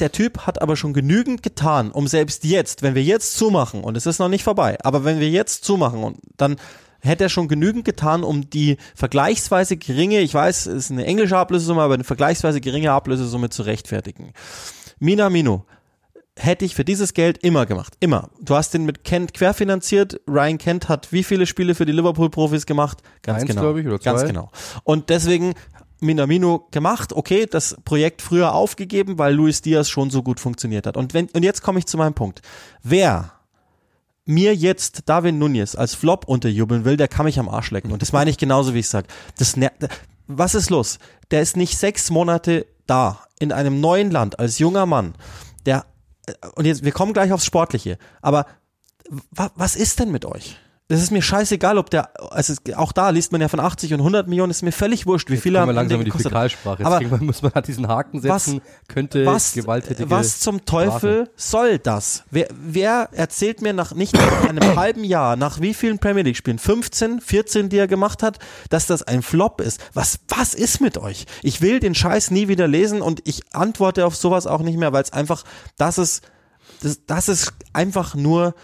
Der Typ hat aber schon genügend getan, um selbst jetzt, wenn wir jetzt zumachen, und es ist noch nicht vorbei, aber wenn wir jetzt zumachen und dann hätte er schon genügend getan, um die vergleichsweise geringe, ich weiß, es ist eine englische Ablösesumme, aber eine vergleichsweise geringe Ablösesumme zu rechtfertigen. Minamino hätte ich für dieses Geld immer gemacht. Immer. Du hast den mit Kent querfinanziert. Ryan Kent hat wie viele Spiele für die Liverpool-Profis gemacht? Ganz Eins, genau. ich, oder Ganz zwei. genau. Und deswegen Minamino gemacht. Okay, das Projekt früher aufgegeben, weil Luis Diaz schon so gut funktioniert hat. Und wenn, und jetzt komme ich zu meinem Punkt. Wer mir jetzt Darwin Nunez als Flop unterjubeln will, der kann mich am Arsch lecken. Und das meine ich genauso, wie ich sage. Das ner- was ist los? Der ist nicht sechs Monate da, in einem neuen Land, als junger Mann. Der, äh, und jetzt, wir kommen gleich aufs Sportliche, aber wa, was ist denn mit euch? Das ist mir scheißegal, ob der, also auch da liest man ja von 80 und 100 Millionen, ist mir völlig wurscht, wie viel er langsam in die. Fäkalsprache. Aber wir, muss man halt diesen Haken setzen, könnte was, gewalttätige was zum Teufel soll das? Wer, wer erzählt mir nach nicht nach einem halben Jahr, nach wie vielen Premier League Spielen, 15, 14, die er gemacht hat, dass das ein Flop ist? Was, was ist mit euch? Ich will den Scheiß nie wieder lesen und ich antworte auf sowas auch nicht mehr, weil es einfach, das ist, das, das ist einfach nur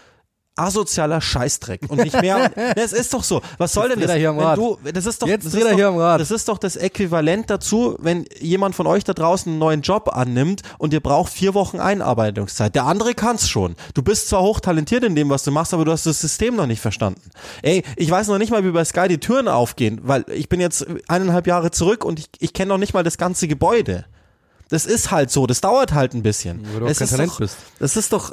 asozialer Scheißdreck und nicht mehr. Es ist doch so. Was soll denn dreht das? er hier am Rad. du, das ist doch, Jetzt das ist er hier doch, am Rad. Das ist doch das Äquivalent dazu, wenn jemand von euch da draußen einen neuen Job annimmt und ihr braucht vier Wochen Einarbeitungszeit. Der andere kann's schon. Du bist zwar hochtalentiert in dem, was du machst, aber du hast das System noch nicht verstanden. Ey, ich weiß noch nicht mal, wie bei Sky die Türen aufgehen, weil ich bin jetzt eineinhalb Jahre zurück und ich, ich kenne noch nicht mal das ganze Gebäude. Das ist halt so, das dauert halt ein bisschen. Weil du Es kein ist Talent doch, bist. Das ist doch,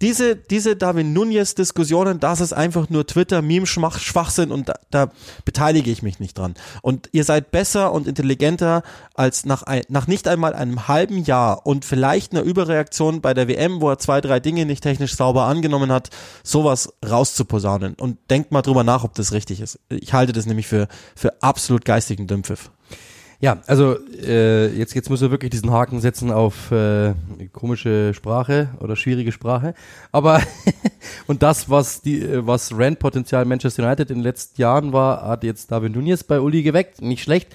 diese, diese Darwin Nunez Diskussionen, das ist einfach nur Twitter, Meme, Schmach, Schwachsinn und da, da beteilige ich mich nicht dran. Und ihr seid besser und intelligenter als nach, ein, nach nicht einmal einem halben Jahr und vielleicht einer Überreaktion bei der WM, wo er zwei, drei Dinge nicht technisch sauber angenommen hat, sowas rauszuposaunen. Und denkt mal drüber nach, ob das richtig ist. Ich halte das nämlich für, für absolut geistigen Dümpfiff. Ja, also äh, jetzt, jetzt müssen wir wirklich diesen Haken setzen auf äh, komische Sprache oder schwierige Sprache. Aber und das, was die, äh, was Rand-Potenzial Manchester United in den letzten Jahren war, hat jetzt David Nunez bei Uli geweckt. Nicht schlecht.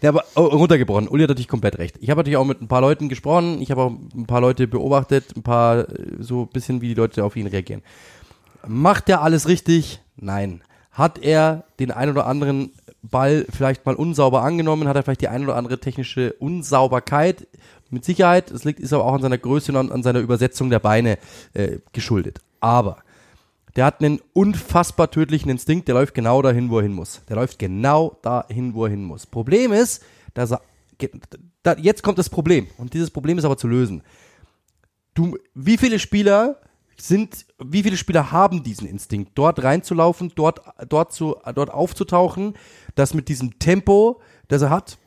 Ja, aber oh, runtergebrochen. Uli hat natürlich komplett recht. Ich habe natürlich auch mit ein paar Leuten gesprochen. Ich habe auch ein paar Leute beobachtet, ein paar äh, so ein bisschen, wie die Leute auf ihn reagieren. Macht er alles richtig? Nein. Hat er den ein oder anderen Ball vielleicht mal unsauber angenommen? Hat er vielleicht die ein oder andere technische Unsauberkeit? Mit Sicherheit. Es liegt, ist aber auch an seiner Größe und an, seiner Übersetzung der Beine äh, geschuldet. Aber der hat einen unfassbar tödlichen Instinkt, der läuft genau dahin, wo er hin muss. Der läuft genau dahin, wo er hin muss. Problem ist, dass er, da, jetzt kommt das Problem. Und dieses Problem ist aber zu lösen. Du, wie viele Spieler sind, wie viele Spieler haben diesen Instinkt, dort reinzulaufen, dort, dort zu, dort aufzutauchen, das mit diesem Tempo, das er hat,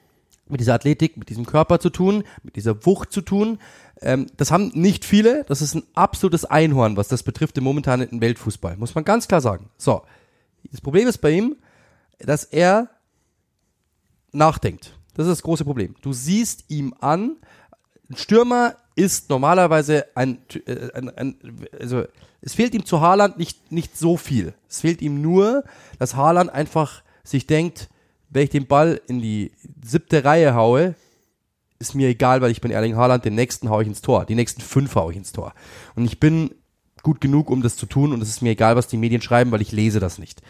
mit dieser Athletik, mit diesem Körper zu tun, mit dieser Wucht zu tun. Ähm, das haben nicht viele. Das ist ein absolutes Einhorn, was das betrifft im momentanen Weltfußball. Muss man ganz klar sagen. So. Das Problem ist bei ihm, dass er nachdenkt. Das ist das große Problem. Du siehst ihm an, ein Stürmer ist normalerweise ein, äh, ein, ein also es fehlt ihm zu Haaland nicht, nicht so viel. Es fehlt ihm nur, dass Haaland einfach sich denkt, wenn ich den Ball in die siebte Reihe haue, ist mir egal, weil ich bin Erling Haaland, den nächsten haue ich ins Tor. Die nächsten fünf haue ich ins Tor. Und ich bin gut genug, um das zu tun und es ist mir egal, was die Medien schreiben, weil ich lese das nicht.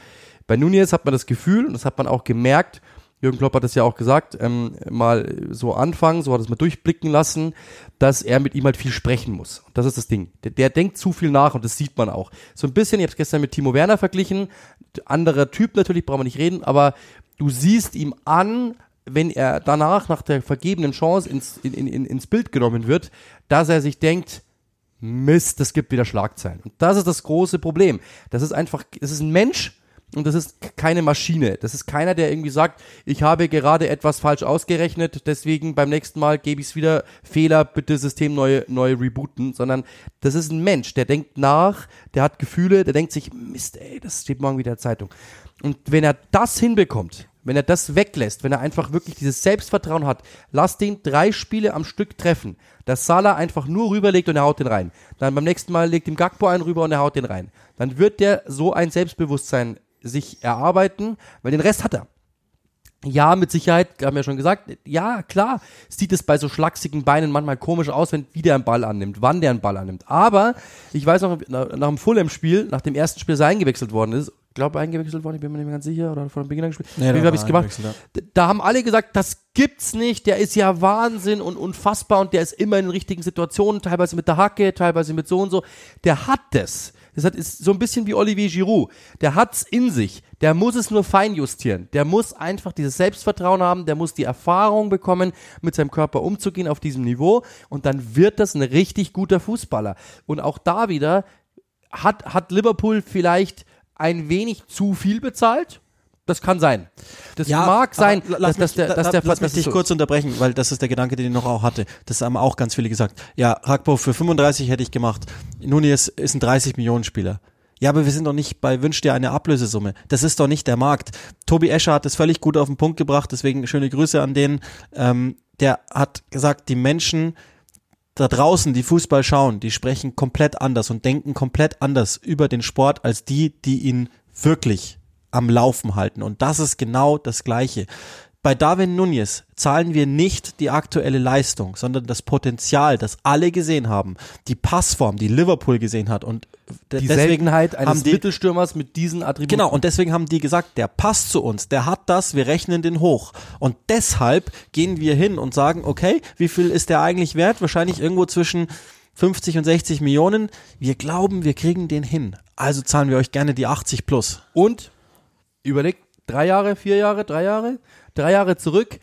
Bei Nunez hat man das Gefühl, und das hat man auch gemerkt, Jürgen Klopp hat das ja auch gesagt, ähm, mal so anfangen, so hat es mal durchblicken lassen, dass er mit ihm halt viel sprechen muss. Das ist das Ding. Der, der denkt zu viel nach und das sieht man auch. So ein bisschen, ich habe es gestern mit Timo Werner verglichen, anderer Typ natürlich, brauchen wir nicht reden, aber du siehst ihm an, wenn er danach nach der vergebenen Chance ins, in, in, ins Bild genommen wird, dass er sich denkt, Mist, das gibt wieder Schlagzeilen. Und das ist das große Problem. Das ist einfach, es ist ein Mensch und das ist keine Maschine. Das ist keiner, der irgendwie sagt, ich habe gerade etwas falsch ausgerechnet, deswegen beim nächsten Mal gebe ich es wieder Fehler, bitte System neu, neu rebooten, sondern das ist ein Mensch, der denkt nach, der hat Gefühle, der denkt sich, Mist, ey, das steht morgen wieder in der Zeitung. Und wenn er das hinbekommt, wenn er das weglässt, wenn er einfach wirklich dieses Selbstvertrauen hat, lass den drei Spiele am Stück treffen, dass Salah einfach nur rüberlegt und er haut den rein. Dann beim nächsten Mal legt ihm Gakpo einen rüber und er haut den rein. Dann wird der so ein Selbstbewusstsein sich erarbeiten, weil den Rest hat er. Ja, mit Sicherheit, haben wir ja schon gesagt, ja, klar, sieht es bei so schlachsigen Beinen manchmal komisch aus, wenn wie der einen Ball annimmt, wann der einen Ball annimmt. Aber ich weiß noch, nach, nach dem Fulham-Spiel, nach dem ersten Spiel, sein eingewechselt worden ist, glaube eingewechselt worden, ich bin mir nicht mehr ganz sicher, oder von Beginn an gespielt. Ja, Wie da habe ich es gemacht? D- Da haben alle gesagt, das gibt's nicht, der ist ja Wahnsinn und unfassbar und der ist immer in den richtigen Situationen, teilweise mit der Hacke, teilweise mit so und so. Der hat das. Das hat, ist so ein bisschen wie Olivier Giroud. Der hat's in sich. Der muss es nur feinjustieren. Der muss einfach dieses Selbstvertrauen haben. Der muss die Erfahrung bekommen, mit seinem Körper umzugehen auf diesem Niveau. Und dann wird das ein richtig guter Fußballer. Und auch da wieder hat, hat Liverpool vielleicht ein wenig zu viel bezahlt. Das kann sein. Das mag sein, dass, dass mich, der, dass der, lass mich dich so- kurz unterbrechen, weil das ist der Gedanke, den ich noch auch hatte. Das haben auch ganz viele gesagt. Ja, Rakpo für 35 hätte ich gemacht. Nunez ist ein 30 Millionen Spieler. Ja, aber wir sind doch nicht bei Wünsch dir eine Ablösesumme. Das ist doch nicht der Markt. Tobi Escher hat das völlig gut auf den Punkt gebracht, deswegen schöne Grüße an den. Ähm, der hat gesagt, die Menschen da draußen, die Fußball schauen, die sprechen komplett anders und denken komplett anders über den Sport als die, die ihn wirklich am Laufen halten. Und das ist genau das Gleiche. Bei Darwin Nunez zahlen wir nicht die aktuelle Leistung, sondern das Potenzial, das alle gesehen haben, die Passform, die Liverpool gesehen hat und die deswegen Seltenheit eines haben die, Mittelstürmers mit diesen Attributen. Genau, und deswegen haben die gesagt, der passt zu uns, der hat das, wir rechnen den hoch. Und deshalb gehen wir hin und sagen, okay, wie viel ist der eigentlich wert? Wahrscheinlich irgendwo zwischen 50 und 60 Millionen. Wir glauben, wir kriegen den hin. Also zahlen wir euch gerne die 80 plus. Und überlegt, drei Jahre, vier Jahre, drei Jahre, drei Jahre zurück,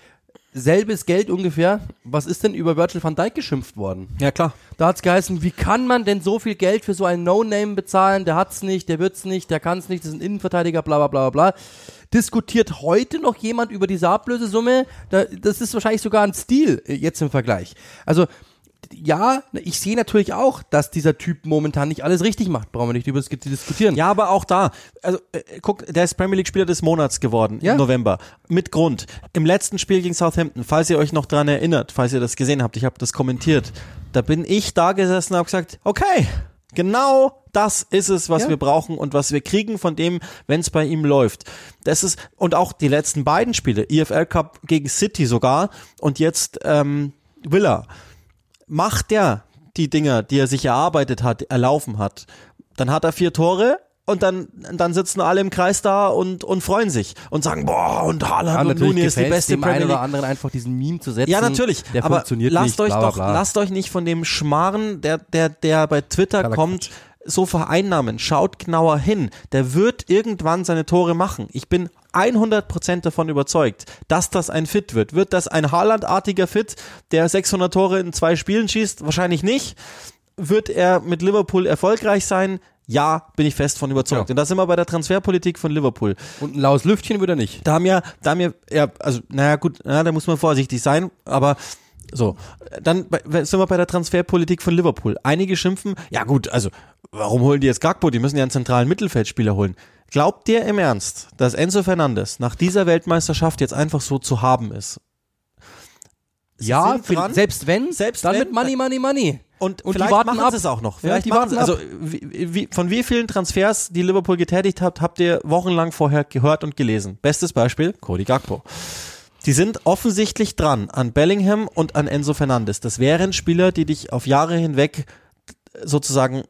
selbes Geld ungefähr. Was ist denn über Virgil van Dijk geschimpft worden? Ja, klar. Da hat's geheißen, wie kann man denn so viel Geld für so einen No-Name bezahlen? Der hat's nicht, der wird's nicht, der kann's nicht, das ist ein Innenverteidiger, bla bla bla bla. Diskutiert heute noch jemand über diese Ablösesumme? Da, das ist wahrscheinlich sogar ein Stil äh, jetzt im Vergleich. Also ja, ich sehe natürlich auch, dass dieser Typ momentan nicht alles richtig macht. Brauchen wir nicht über das diskutieren. Ja, aber auch da, also äh, guck, der ist Premier League Spieler des Monats geworden Ja. im November. Mit Grund. Im letzten Spiel gegen Southampton, falls ihr euch noch dran erinnert, falls ihr das gesehen habt, ich habe das kommentiert, da bin ich da gesessen und habe gesagt, okay, genau das ist es, was Ja. wir brauchen und was wir kriegen von dem, wenn es bei ihm läuft. Das ist, und auch die letzten beiden Spiele, EFL Cup gegen City sogar und jetzt ähm, Villa macht der die Dinger, die er sich erarbeitet hat, erlaufen hat, dann hat er vier Tore und dann, dann sitzen alle im Kreis da und, und freuen sich und sagen, boah, und Haaland Ja, und natürlich Nunez die beste dem einen Premier oder anderen einfach diesen Meme zu setzen. Ja, natürlich, aber funktioniert lasst nicht, euch bla, bla, doch, bla. lasst euch nicht von dem Schmarren, der, der, der bei Twitter Totaler kommt, so vereinnahmen. Schaut genauer hin. Der wird irgendwann seine Tore machen. Ich bin 100% davon überzeugt, dass das ein Fit wird. Wird das ein Haaland-artiger Fit, der 600 Tore in zwei Spielen schießt? Wahrscheinlich nicht. Wird er mit Liverpool erfolgreich sein? Ja, bin ich fest von überzeugt. Ja. Und da sind wir bei der Transferpolitik von Liverpool. Und ein laues Lüftchen würde er nicht. Da haben ja, da haben ja, ja, also, naja, gut, na, da muss man vorsichtig sein, aber so. Dann sind wir bei der Transferpolitik von Liverpool. Einige schimpfen, ja gut, also, warum holen die jetzt Gakpo? Die müssen ja einen zentralen Mittelfeldspieler holen. Glaubt ihr im Ernst, dass Enzo Fernandes nach dieser Weltmeisterschaft jetzt einfach so zu haben ist? Sie Ja, dran. selbst wenn, Selbst dann wenn- mit Money, Money, Money. Und, Und die vielleicht warten machen ab. sie es auch noch. Ja, Vielleicht die machen sie, warten also wie, wie, von wie vielen Transfers, die Liverpool getätigt hat, habt ihr wochenlang vorher gehört und gelesen? Bestes Beispiel, Cody Gakpo. Die sind offensichtlich dran an Bellingham und an Enzo Fernandes. Das wären Spieler, die dich auf Jahre hinweg sozusagen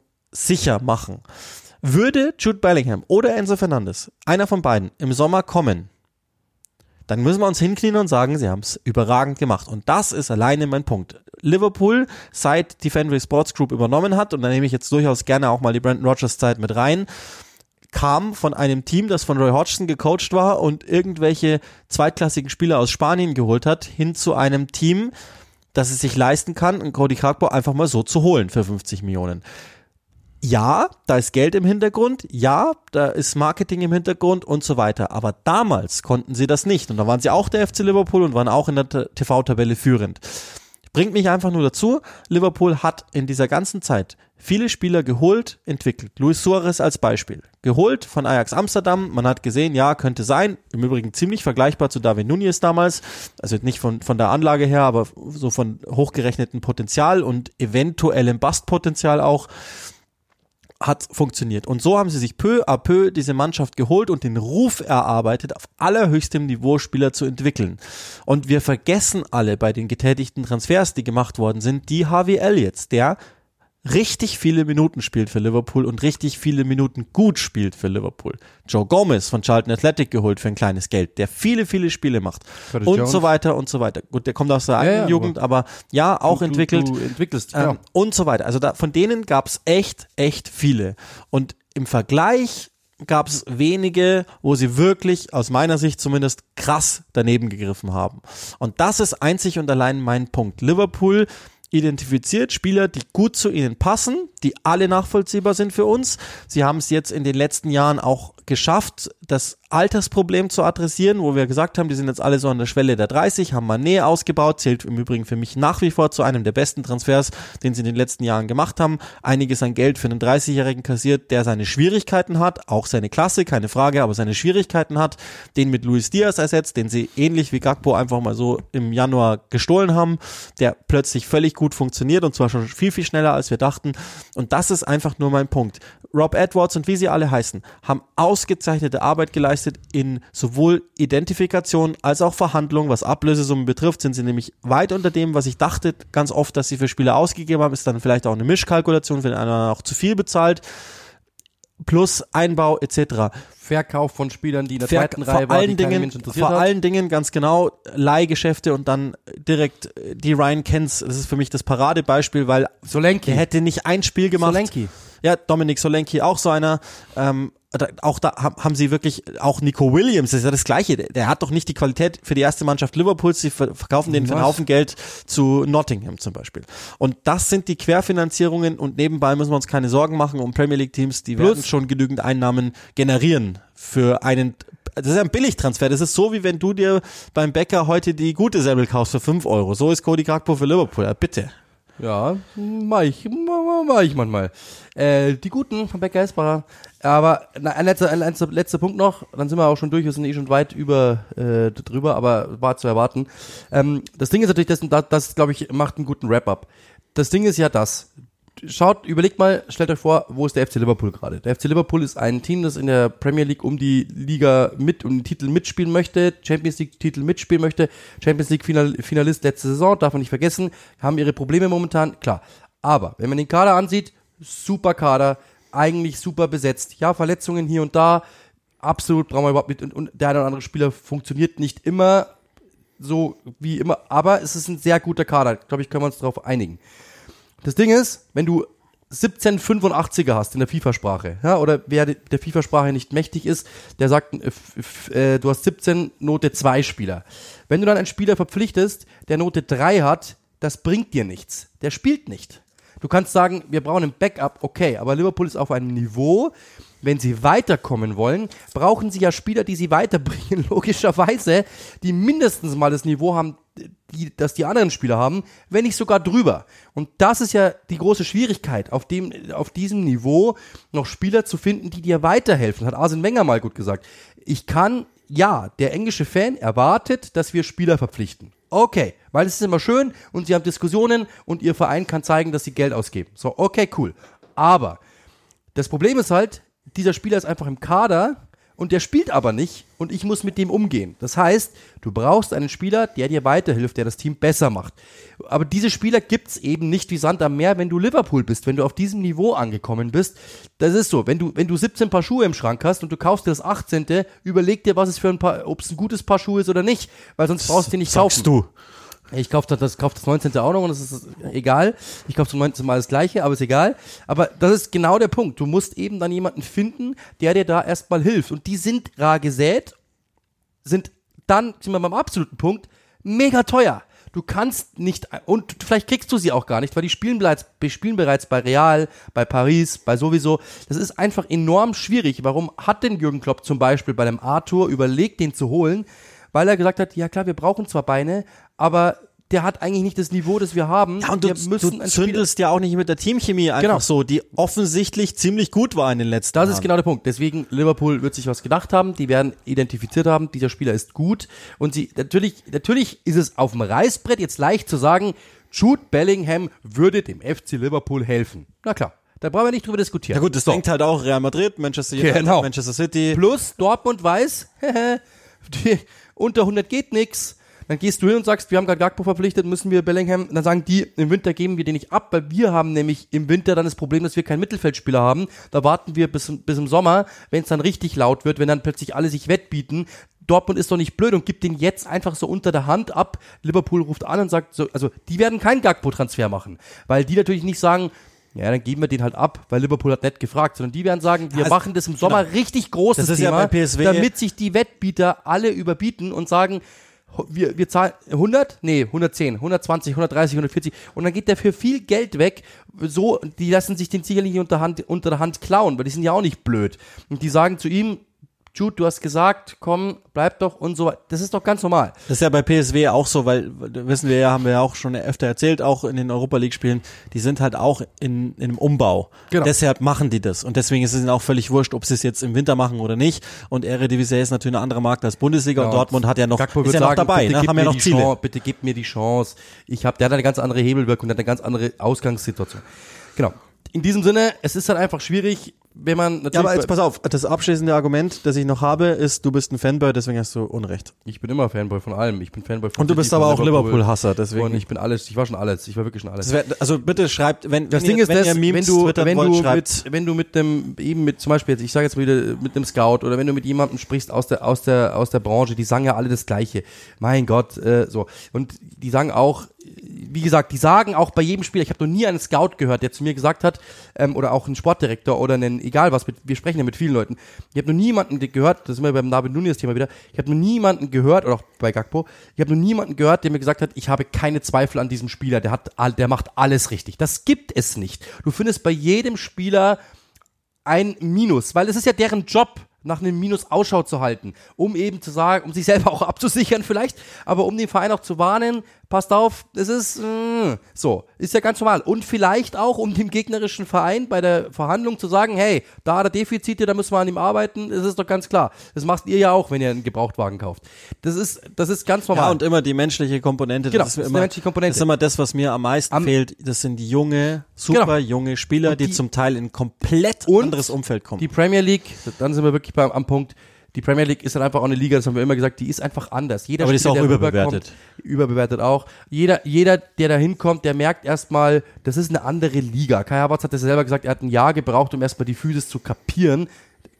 sicher machen. Würde Jude Bellingham oder Enzo Fernandes, einer von beiden, im Sommer kommen, dann müssen wir uns hinknien und sagen, sie haben es überragend gemacht. Und das ist alleine mein Punkt. Liverpool, seit die Fenway Sports Group übernommen hat, und da nehme ich jetzt durchaus gerne auch mal die Brandon Rogers Zeit mit rein, kam von einem Team, das von Roy Hodgson gecoacht war und irgendwelche zweitklassigen Spieler aus Spanien geholt hat, hin zu einem Team, das es sich leisten kann, einen Cody Gakpo einfach mal so zu holen für 50 Millionen. Ja, da ist Geld im Hintergrund, ja, da ist Marketing im Hintergrund und so weiter. Aber damals konnten sie das nicht. Und da waren sie auch der FC Liverpool und waren auch in der TV-Tabelle führend. Bringt mich einfach nur dazu, Liverpool hat in dieser ganzen Zeit viele Spieler geholt, entwickelt. Luis Suarez als Beispiel. Geholt von Ajax Amsterdam. Man hat gesehen, ja, könnte sein. Im Übrigen ziemlich vergleichbar zu David Nunez damals. Also nicht von, von der Anlage her, aber so von hochgerechnetem Potenzial und eventuellem Bastpotenzial auch hat funktioniert. Und so haben sie sich peu à peu diese Mannschaft geholt und den Ruf erarbeitet, auf allerhöchstem Niveau Spieler zu entwickeln. Und wir vergessen alle bei den getätigten Transfers, die gemacht worden sind, die Harvey Elliots, der richtig viele Minuten spielt für Liverpool und richtig viele Minuten gut spielt für Liverpool. Joe Gomez von Charlton Athletic geholt für ein kleines Geld, der viele, viele Spiele macht Curtis und Jones. so weiter und so weiter. Gut, der kommt aus der Ja, eigenen ja, Jugend, aber ja, auch Du- entwickelt. Du, du entwickelst, Ähm, ja. und so weiter. Also da, von denen gab es echt, echt viele. Und im Vergleich gab es wenige, wo sie wirklich, aus meiner Sicht zumindest, krass daneben gegriffen haben. Und das ist einzig und allein mein Punkt. Liverpool identifiziert Spieler, die gut zu ihnen passen, die alle nachvollziehbar sind für uns. Sie haben es jetzt in den letzten Jahren auch geschafft, das Altersproblem zu adressieren, wo wir gesagt haben, die sind jetzt alle so an der Schwelle der 30, haben Mané ausgebaut, zählt im Übrigen für mich nach wie vor zu einem der besten Transfers, den sie in den letzten Jahren gemacht haben. Einiges an Geld für einen 30-Jährigen kassiert, der seine Schwierigkeiten hat, auch seine Klasse, keine Frage, aber seine Schwierigkeiten hat, den mit Luis Diaz ersetzt, den sie ähnlich wie Gakpo einfach mal so im Januar gestohlen haben, der plötzlich völlig gut funktioniert und zwar schon viel, viel schneller als wir dachten. Und das ist einfach nur mein Punkt. Rob Edwards und wie sie alle heißen, haben ausgezeichnete Arbeit geleistet in sowohl Identifikation als auch Verhandlung. Was Ablösesummen betrifft, sind sie nämlich weit unter dem, was ich dachte, ganz oft, dass sie für Spieler ausgegeben haben. Ist dann vielleicht auch eine Mischkalkulation, wenn einer auch zu viel bezahlt. Plus Einbau etc. Verkauf von Spielern, die in der Ver zweiten vor Reihe waren, allen die Dingen, Mensch interessiert vor hat. allen Dingen ganz genau Leihgeschäfte und dann direkt äh, die Ryan Kens. Das ist für mich das Paradebeispiel, weil Solanke. der hätte nicht ein Spiel gemacht. Solanke. Ja, Dominik Solenki auch so einer. Ähm, auch da haben sie wirklich, auch Nico Williams, das ist ja das Gleiche. Der, hat doch nicht die Qualität für die erste Mannschaft Liverpools. Sie ver- verkaufen den für einen? Haufen Geld zu Nottingham zum Beispiel. Und das sind die Querfinanzierungen und nebenbei müssen wir uns keine Sorgen machen um Premier League Teams. Die Plus- werden schon genügend Einnahmen generieren für einen das ist ein Billigtransfer. Das ist so, wie wenn du dir beim Bäcker heute die gute Semmel kaufst für 5 Euro. So ist Cody Gakpo für Liverpool. Ja, bitte. Ja, mach ich, mach, ich manchmal. Äh, die guten von Becker Esbacher. Aber na, ein, letzter, ein letzter, letzter Punkt noch, dann sind wir auch schon durch, wir sind eh schon weit über äh, drüber, aber war zu erwarten. Ähm, das Ding ist natürlich, das, das, das glaube ich, macht einen guten Wrap-up. Das Ding ist ja das. Schaut, überlegt mal, stellt euch vor, wo ist der FC Liverpool gerade? Der FC Liverpool ist ein Team, das in der Premier League um die Liga mit, um den Titel mitspielen möchte, Champions League Titel mitspielen möchte, Champions League Final, Finalist letzte Saison, darf man nicht vergessen, haben ihre Probleme momentan, klar. Aber, wenn man den Kader ansieht, super Kader, eigentlich super besetzt. Ja, Verletzungen hier und da, absolut brauchen wir überhaupt nicht, und, und der eine oder andere Spieler funktioniert nicht immer so wie immer, aber es ist ein sehr guter Kader, glaube ich, können wir uns darauf einigen. Das Ding ist, wenn du 1785er hast in der FIFA-Sprache, ja, oder wer de- der FIFA-Sprache nicht mächtig ist, der sagt, äh, äh, du hast 17 Note 2 Spieler. Wenn du dann einen Spieler verpflichtest, der Note 3 hat, das bringt dir nichts. Der spielt nicht. Du kannst sagen, wir brauchen ein Backup, okay, aber Liverpool ist auf einem Niveau, wenn sie weiterkommen wollen, brauchen sie ja Spieler, die sie weiterbringen, logischerweise, die mindestens mal das Niveau haben, die, das die anderen Spieler haben, wenn nicht sogar drüber. Und das ist ja die große Schwierigkeit, auf dem, auf diesem Niveau noch Spieler zu finden, die dir weiterhelfen, hat Arsene Wenger mal gut gesagt. Ich kann, ja, der englische Fan erwartet, dass wir Spieler verpflichten. Okay, weil es ist immer schön und sie haben Diskussionen und ihr Verein kann zeigen, dass sie Geld ausgeben. So, okay, cool. Aber das Problem ist halt, dieser Spieler ist einfach im Kader und der spielt aber nicht und ich muss mit dem umgehen. Das heißt, du brauchst einen Spieler, der dir weiterhilft, der das Team besser macht. Aber diese Spieler gibt's eben nicht wie Sand am Meer, wenn du Liverpool bist, wenn du auf diesem Niveau angekommen bist. Das ist so, wenn du, wenn du 17 Paar Schuhe im Schrank hast und du kaufst dir das 18., überleg dir, was es für ein Paar, ob es ein gutes Paar Schuhe ist oder nicht, weil sonst brauchst du den nicht kaufen. Sagst du. Ich kaufe das, kauf das 19. auch noch und das ist egal. Ich kaufe zum 19. Mal das gleiche, aber ist egal. Aber das ist genau der Punkt. Du musst eben dann jemanden finden, der dir da erstmal hilft. Und die sind rar gesät, sind dann, sind wir beim absoluten Punkt, mega teuer. Du kannst nicht, und vielleicht kriegst du sie auch gar nicht, weil die spielen bereits, spielen bereits bei Real, bei Paris, bei sowieso. Das ist einfach enorm schwierig. Warum hat denn Jürgen Klopp zum Beispiel bei dem Arthur überlegt, den zu holen? Weil er gesagt hat, ja klar, wir brauchen zwar Beine, aber der hat eigentlich nicht das Niveau, das wir haben. Ja, und du, wir müssen du ein Spieler- zündelst ja auch nicht mit der Teamchemie einfach Genau. so, die offensichtlich ziemlich gut war in den letzten Das Jahren. ist genau der Punkt. Deswegen, Liverpool wird sich was gedacht haben. Die werden identifiziert haben, dieser Spieler ist gut. Und sie, natürlich, natürlich ist es auf dem Reißbrett jetzt leicht zu sagen, Jude Bellingham würde dem FC Liverpool helfen. Na klar. Da brauchen wir nicht drüber diskutieren. Ja gut, das So. denkt halt auch Real Madrid, Manchester United, Genau. Manchester City. Plus Dortmund weiß, unter 100 geht nix. Dann gehst du hin und sagst, wir haben gerade Gagpo verpflichtet, müssen wir Bellingham. Dann sagen die, im Winter geben wir den nicht ab, weil wir haben nämlich im Winter dann das Problem, dass wir keinen Mittelfeldspieler haben. Da warten wir bis, bis im Sommer, wenn es dann richtig laut wird, wenn dann plötzlich alle sich wettbieten. Dortmund ist doch nicht blöd und gibt den jetzt einfach so unter der Hand ab. Liverpool ruft an und sagt so, also die werden keinen Gagpo-Transfer machen, weil die natürlich nicht sagen, ja, dann geben wir den halt ab, weil Liverpool hat nicht gefragt, sondern die werden sagen, wir Ja, machen das im Sommer richtig großes ja Thema, PSW damit sich die Wettbieter alle überbieten und sagen, wir, wir zahlen 100, nee, 110, 120, 130, 140 und dann geht der für viel Geld weg. So, die lassen sich den sicherlich unter, Hand, unter der Hand klauen, weil die sind ja auch nicht blöd. Und die sagen zu ihm, Jude, du hast gesagt, komm, bleib doch und so. Das ist doch ganz normal. Das ist ja bei PSW auch so, weil wissen wir ja, haben wir ja auch schon öfter erzählt, auch in den Europa League Spielen, die sind halt auch in, in einem Umbau. Genau. Deshalb machen die das und deswegen ist es ihnen auch völlig wurscht, ob sie es jetzt im Winter machen oder nicht. Und Eredivisie ist natürlich ein anderer Markt als Bundesliga und Ja, Dortmund hat ja noch Gakpo ist ja noch sagen, dabei, bitte ne? gib haben ja mir noch die Ziele. Chance, bitte gib mir die Chance. Ich habe, der hat eine ganz andere Hebelwirkung, der hat eine ganz andere Ausgangssituation. Genau. In diesem Sinne, es ist halt einfach schwierig, wenn man natürlich. Ja, aber jetzt pass auf, das abschließende Argument, das ich noch habe, ist, du bist ein Fanboy, deswegen hast du Unrecht. ich bin immer Fanboy von allem. Ich bin Fanboy von Und du City, bist aber auch Liverpool. Liverpool-Hasser, Und deswegen. ich bin alles, ich war schon alles. Ich war wirklich schon alles. Wär, also bitte schreibt, wenn, Das wenn Ding ihr, ist wenn das, ihr Memes wenn du, twittern wenn wollt, du schreibt, mit, wenn du mit dem, eben mit, zum Beispiel jetzt, ich sage jetzt mal wieder, mit einem Scout oder wenn du mit jemandem sprichst aus der, aus der, aus der Branche, die sagen ja alle das Gleiche. Mein Gott, äh, so. Und die sagen auch, wie gesagt, die sagen auch bei jedem Spieler, ich habe noch nie einen Scout gehört, der zu mir gesagt hat, ähm, oder auch einen Sportdirektor oder einen, egal was, mit, wir sprechen ja mit vielen Leuten, ich habe noch niemanden gehört, das ist immer beim David Nunes Thema wieder, ich habe noch niemanden gehört, oder auch bei Gagpo, ich habe noch niemanden gehört, der mir gesagt hat, ich habe keine Zweifel an diesem Spieler, der hat, der macht alles richtig. Das gibt es nicht. Du findest bei jedem Spieler ein Minus, weil es ist ja deren Job, nach einem Minus Ausschau zu halten, um eben zu sagen, um sich selber auch abzusichern vielleicht, aber um den Verein auch zu warnen, passt auf, es ist äh, so, ist ja ganz normal. Und vielleicht auch, um dem gegnerischen Verein bei der Verhandlung zu sagen, hey, da hat er Defizite, da müssen wir an ihm arbeiten, das ist doch ganz klar. Das macht ihr ja auch, wenn ihr einen Gebrauchtwagen kauft. Das ist, das ist ganz normal. Ja, und immer die menschliche Komponente. Genau, das ist, das ist immer, menschliche Komponente. Das ist immer das, was mir am meisten Am- fehlt. Das sind die junge, super Genau. junge Spieler, die, die- zum Teil in ein komplett anderes Umfeld kommen. Die Premier League, dann sind wir wirklich beim, am Punkt. Die Premier League ist dann einfach auch eine Liga, das haben wir immer gesagt, die ist einfach anders. Jeder Aber die ist Spieler, auch der überbewertet. Überbewertet auch. Jeder, jeder, der da hinkommt, der merkt erstmal, das ist eine andere Liga. Kai Havertz hat das selber gesagt, er hat ein Jahr gebraucht, um erstmal die Physis zu kapieren.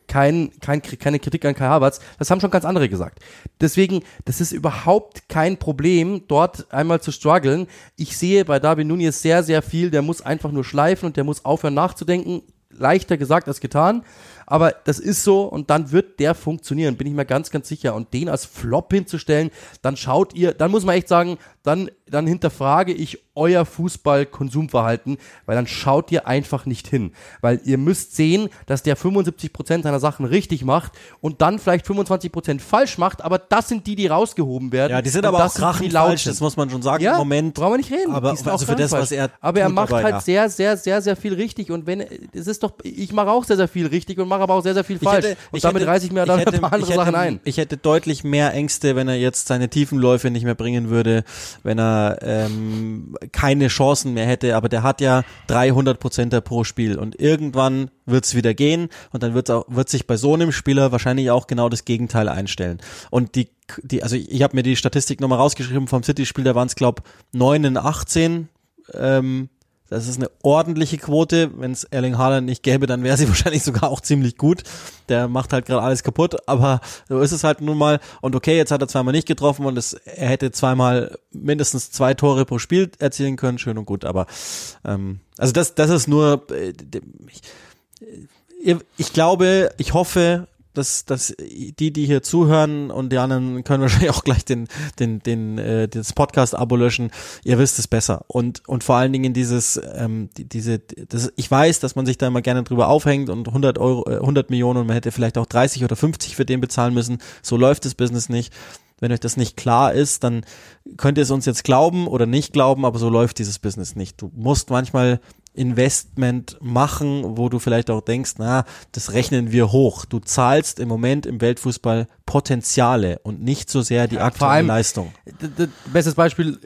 Kein, kein, keine Kritik an Kai Havertz. Das haben schon ganz andere gesagt. Deswegen, das ist überhaupt kein Problem, dort einmal zu strugglen. Ich sehe bei David Nunez sehr, sehr viel. Der muss einfach nur schleifen und der muss aufhören nachzudenken. Leichter gesagt als getan. Aber das ist so und dann wird der funktionieren, bin ich mir ganz, ganz sicher. Und den als Flop hinzustellen, dann schaut ihr, dann muss man echt sagen, dann, dann hinterfrage ich euer Fußball-Konsumverhalten, weil dann schaut ihr einfach nicht hin. Weil ihr müsst sehen, dass der 75% seiner Sachen richtig macht und dann vielleicht 25% falsch macht, aber das sind die, die rausgehoben werden. ja, die sind aber auch krachend falsch, das muss man schon sagen. Ja, Im Moment. brauchen wir nicht reden. Aber also für das, was er. Aber er macht dabei, halt ja. sehr, sehr, sehr, sehr viel richtig. Und wenn, es ist doch, ich mache auch sehr, sehr viel richtig und mache aber auch sehr, sehr viel falsch. hätte- und damit hätte- reiße ich mir dann hätte- ein paar andere Sachen ein. Ich hätte deutlich mehr Ängste, wenn er jetzt seine Tiefenläufe nicht mehr bringen würde, wenn er ähm, keine Chancen mehr hätte. Aber der hat ja 300 Prozent pro Spiel und irgendwann wird's wieder gehen und dann wird auch wird sich bei so einem Spieler wahrscheinlich auch genau das Gegenteil einstellen. Und die die also ich, ich habe mir die Statistik nochmal rausgeschrieben vom City-Spiel, da waren es glaube 9 in 18. Ähm, das ist eine ordentliche Quote. Wenn es Erling Haaland nicht gäbe, dann wäre sie wahrscheinlich sogar auch ziemlich gut. Der macht halt gerade alles kaputt, aber so ist es halt nun mal. Und okay, jetzt hat er zweimal nicht getroffen und es, er hätte zweimal mindestens zwei Tore pro Spiel erzielen können, schön und gut. Aber ähm, also das, das ist nur. Äh, ich, ihr- ich glaube, ich hoffe, dass, dass die, die hier zuhören und die anderen können wahrscheinlich auch gleich den, den, den, äh, das Podcast-Abo löschen. Ihr wisst es besser. Und, und vor allen Dingen dieses, ähm, die, diese, das, ich weiß, dass man sich da immer gerne drüber aufhängt und 100 Euro, äh, 100 Millionen und man hätte vielleicht auch 30 oder 50 für den bezahlen müssen. So läuft das Business nicht. Wenn euch das nicht klar ist, dann könnt ihr es uns jetzt glauben oder nicht glauben, aber so läuft dieses Business nicht. Du musst manchmal Investment machen, wo du vielleicht auch denkst, na, das rechnen wir hoch. Du zahlst im Moment im Weltfußball Potenziale und nicht so sehr die Ja, aktuelle allem- Leistung. Bestes Beispiel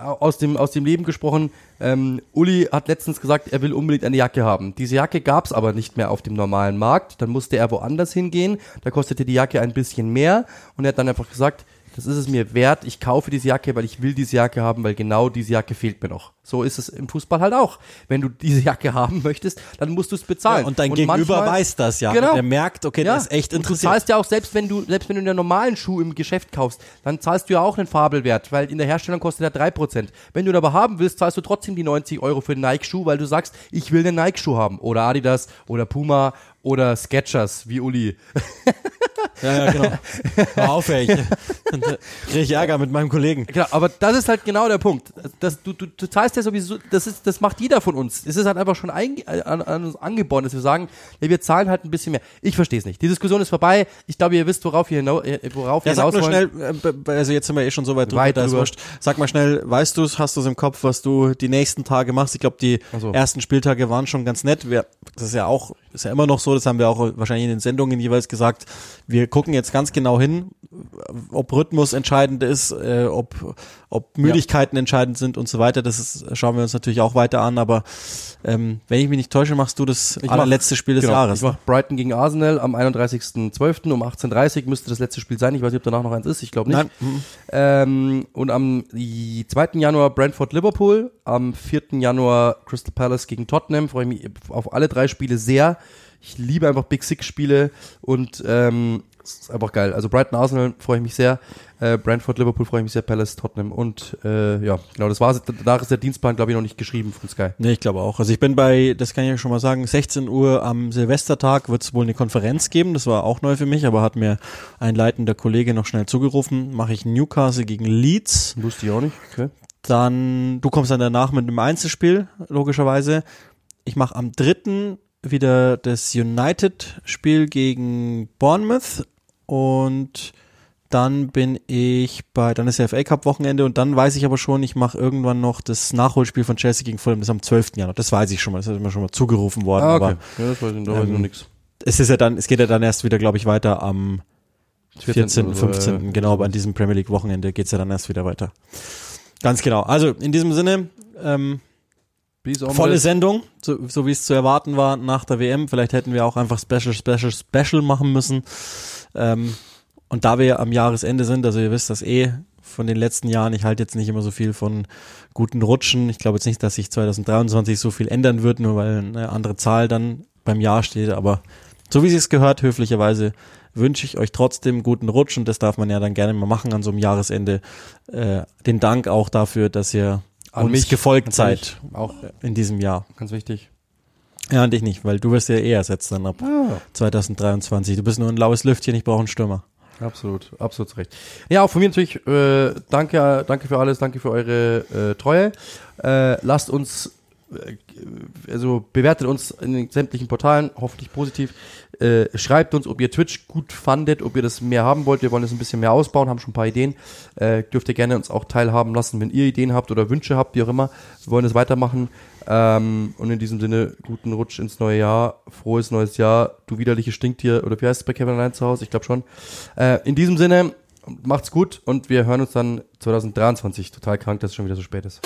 aus dem, aus dem Leben gesprochen. Ähm, Uli hat letztens gesagt, er will unbedingt eine Jacke haben. Diese Jacke gab's aber nicht mehr auf dem normalen Markt. Dann musste er woanders hingehen. Da kostete die Jacke ein bisschen mehr. Und er hat dann einfach gesagt, das ist es mir wert. Ich kaufe diese Jacke, weil ich will diese Jacke haben, weil genau diese Jacke fehlt mir noch. So ist es im Fußball halt auch. Wenn du diese Jacke haben möchtest, dann musst du es bezahlen. Ja, und dein Gegenüber manchmal- weiß das ja. Genau. Und der merkt, okay, der ist echt und interessiert. Du zahlst ja auch, selbst wenn du, selbst wenn du einen normalen Schuh im Geschäft kaufst, dann zahlst du ja auch einen Fabelwert, weil in der Herstellung kostet er 3%. Wenn du ihn aber haben willst, zahlst du trotzdem die 90 Euro für den Nike-Schuh, weil du sagst, ich will einen Nike-Schuh haben. Oder Adidas, oder Puma, oder Skechers, wie Uli. Ja, ja, genau. Auf, ey. Ich, dann krieg ich Ärger mit meinem Kollegen. Genau, aber das ist halt genau der Punkt. Das, du, du, du zahlst ja sowieso, das ist, das macht jeder von uns. Es ist halt einfach schon ein, an, an uns angeboren, dass wir sagen, ja, wir zahlen halt ein bisschen mehr. Ich verstehe es nicht. Die Diskussion ist vorbei. Ich glaube, ihr wisst, worauf wir hinaus, äh, worauf Ja, wir sag hinaus mal wollen. schnell, äh, also jetzt sind wir eh schon so weit drüber, Weit drüber. wurscht. Sag mal schnell, weißt du es, hast du es im Kopf, was du die nächsten Tage machst? Ich glaube, die so. ersten Spieltage waren schon ganz nett. Wir, das ist ja auch, ist ja immer noch so, das haben wir auch wahrscheinlich in den Sendungen jeweils gesagt. Wir gucken jetzt ganz genau hin, ob Rhythmus entscheidend ist, äh, ob, ob Müdigkeiten entscheidend sind und so weiter. Das ist, schauen wir uns natürlich auch weiter an, aber ähm, wenn ich mich nicht täusche, machst du das Ich mach- allerletzte Spiel des genau, Jahres. Ich mache Brighton gegen Arsenal am 31.12. um 18.30 Uhr müsste das letzte Spiel sein. Ich weiß nicht, ob danach noch eins ist. Ich glaube nicht. Mhm. Ähm, und am die 2. Januar Brentford Liverpool, am 4. Januar Crystal Palace gegen Tottenham. Freue ich mich auf alle drei Spiele sehr. Ich liebe einfach Big Six Spiele und ähm, es ist einfach geil. Also Brighton Arsenal freue ich mich sehr. Äh, Brentford Liverpool freue ich mich sehr. Palace Tottenham und äh, ja, genau, das war's. Danach ist der Dienstplan, glaube ich, noch nicht geschrieben von Sky. Nee, ich glaube auch. Also ich bin bei, das kann ich ja schon mal sagen, 16 Uhr am Silvestertag wird es wohl eine Konferenz geben. Das war auch neu für mich, aber hat mir ein leitender Kollege noch schnell zugerufen. Mache ich Newcastle gegen Leeds. Wusste ich auch nicht. Okay. Dann, du kommst dann danach mit einem Einzelspiel, logischerweise. Ich mache am dritten wieder das United-Spiel gegen Bournemouth und dann bin ich bei, dann ist der FA Cup Wochenende und dann weiß ich aber schon, ich mache irgendwann noch das Nachholspiel von Chelsea gegen Fulham, das ist am 12. Januar. Das weiß ich schon mal, das ist mir schon mal zugerufen worden, Ah, okay. aber Ja, das weiß ich, da weiß ähm, noch nix. es ist ja dann, es geht ja dann erst wieder, glaube ich, weiter am 14., oder so, 15., äh, genau, an diesem Premier League Wochenende geht's ja dann erst wieder weiter. Ganz genau. Also in diesem Sinne, ähm, volle. Sendung, so, so wie es zu erwarten war nach der WM. Vielleicht hätten wir auch einfach Special, Special, Special machen müssen. Ähm, und da wir ja am Jahresende sind, also ihr wisst das eh von den letzten Jahren, ich halte jetzt nicht immer so viel von guten Rutschen. Ich glaube jetzt nicht, dass sich 2023 so viel ändern wird, nur weil eine andere Zahl dann beim Jahr steht. Aber so wie es gehört, höflicherweise wünsche ich euch trotzdem guten Rutsch und das darf man ja dann gerne mal machen an so einem Jahresende. Äh, den Dank auch dafür, dass ihr An uns mich, gefolgt seid Auch in diesem Jahr. ganz wichtig. Ja, und ich nicht, weil du wirst ja eh ersetzt dann ab Ah. 2023. Du bist nur ein laues Lüftchen, ich brauche einen Stürmer. Absolut, absolut zu recht. Ja, auch von mir natürlich äh, danke, danke für alles, danke für eure äh, Treue. Äh, lasst uns, äh, also bewertet uns in den sämtlichen Portalen, hoffentlich positiv. Äh, schreibt uns, ob ihr Twitch gut fandet, ob ihr das mehr haben wollt. Wir wollen das ein bisschen mehr ausbauen, haben schon ein paar Ideen. Äh, dürft ihr gerne uns auch teilhaben lassen, wenn ihr Ideen habt oder Wünsche habt, wie auch immer. Wir wollen das weitermachen. Ähm, und in diesem Sinne, guten Rutsch ins neue Jahr, frohes neues Jahr, du widerliche Stinktier, oder wie heißt es bei Kevin allein zu Hause? Ich glaube schon. Äh, in diesem Sinne, macht's gut und wir hören uns dann 2023. Total krank, dass es schon wieder so spät ist.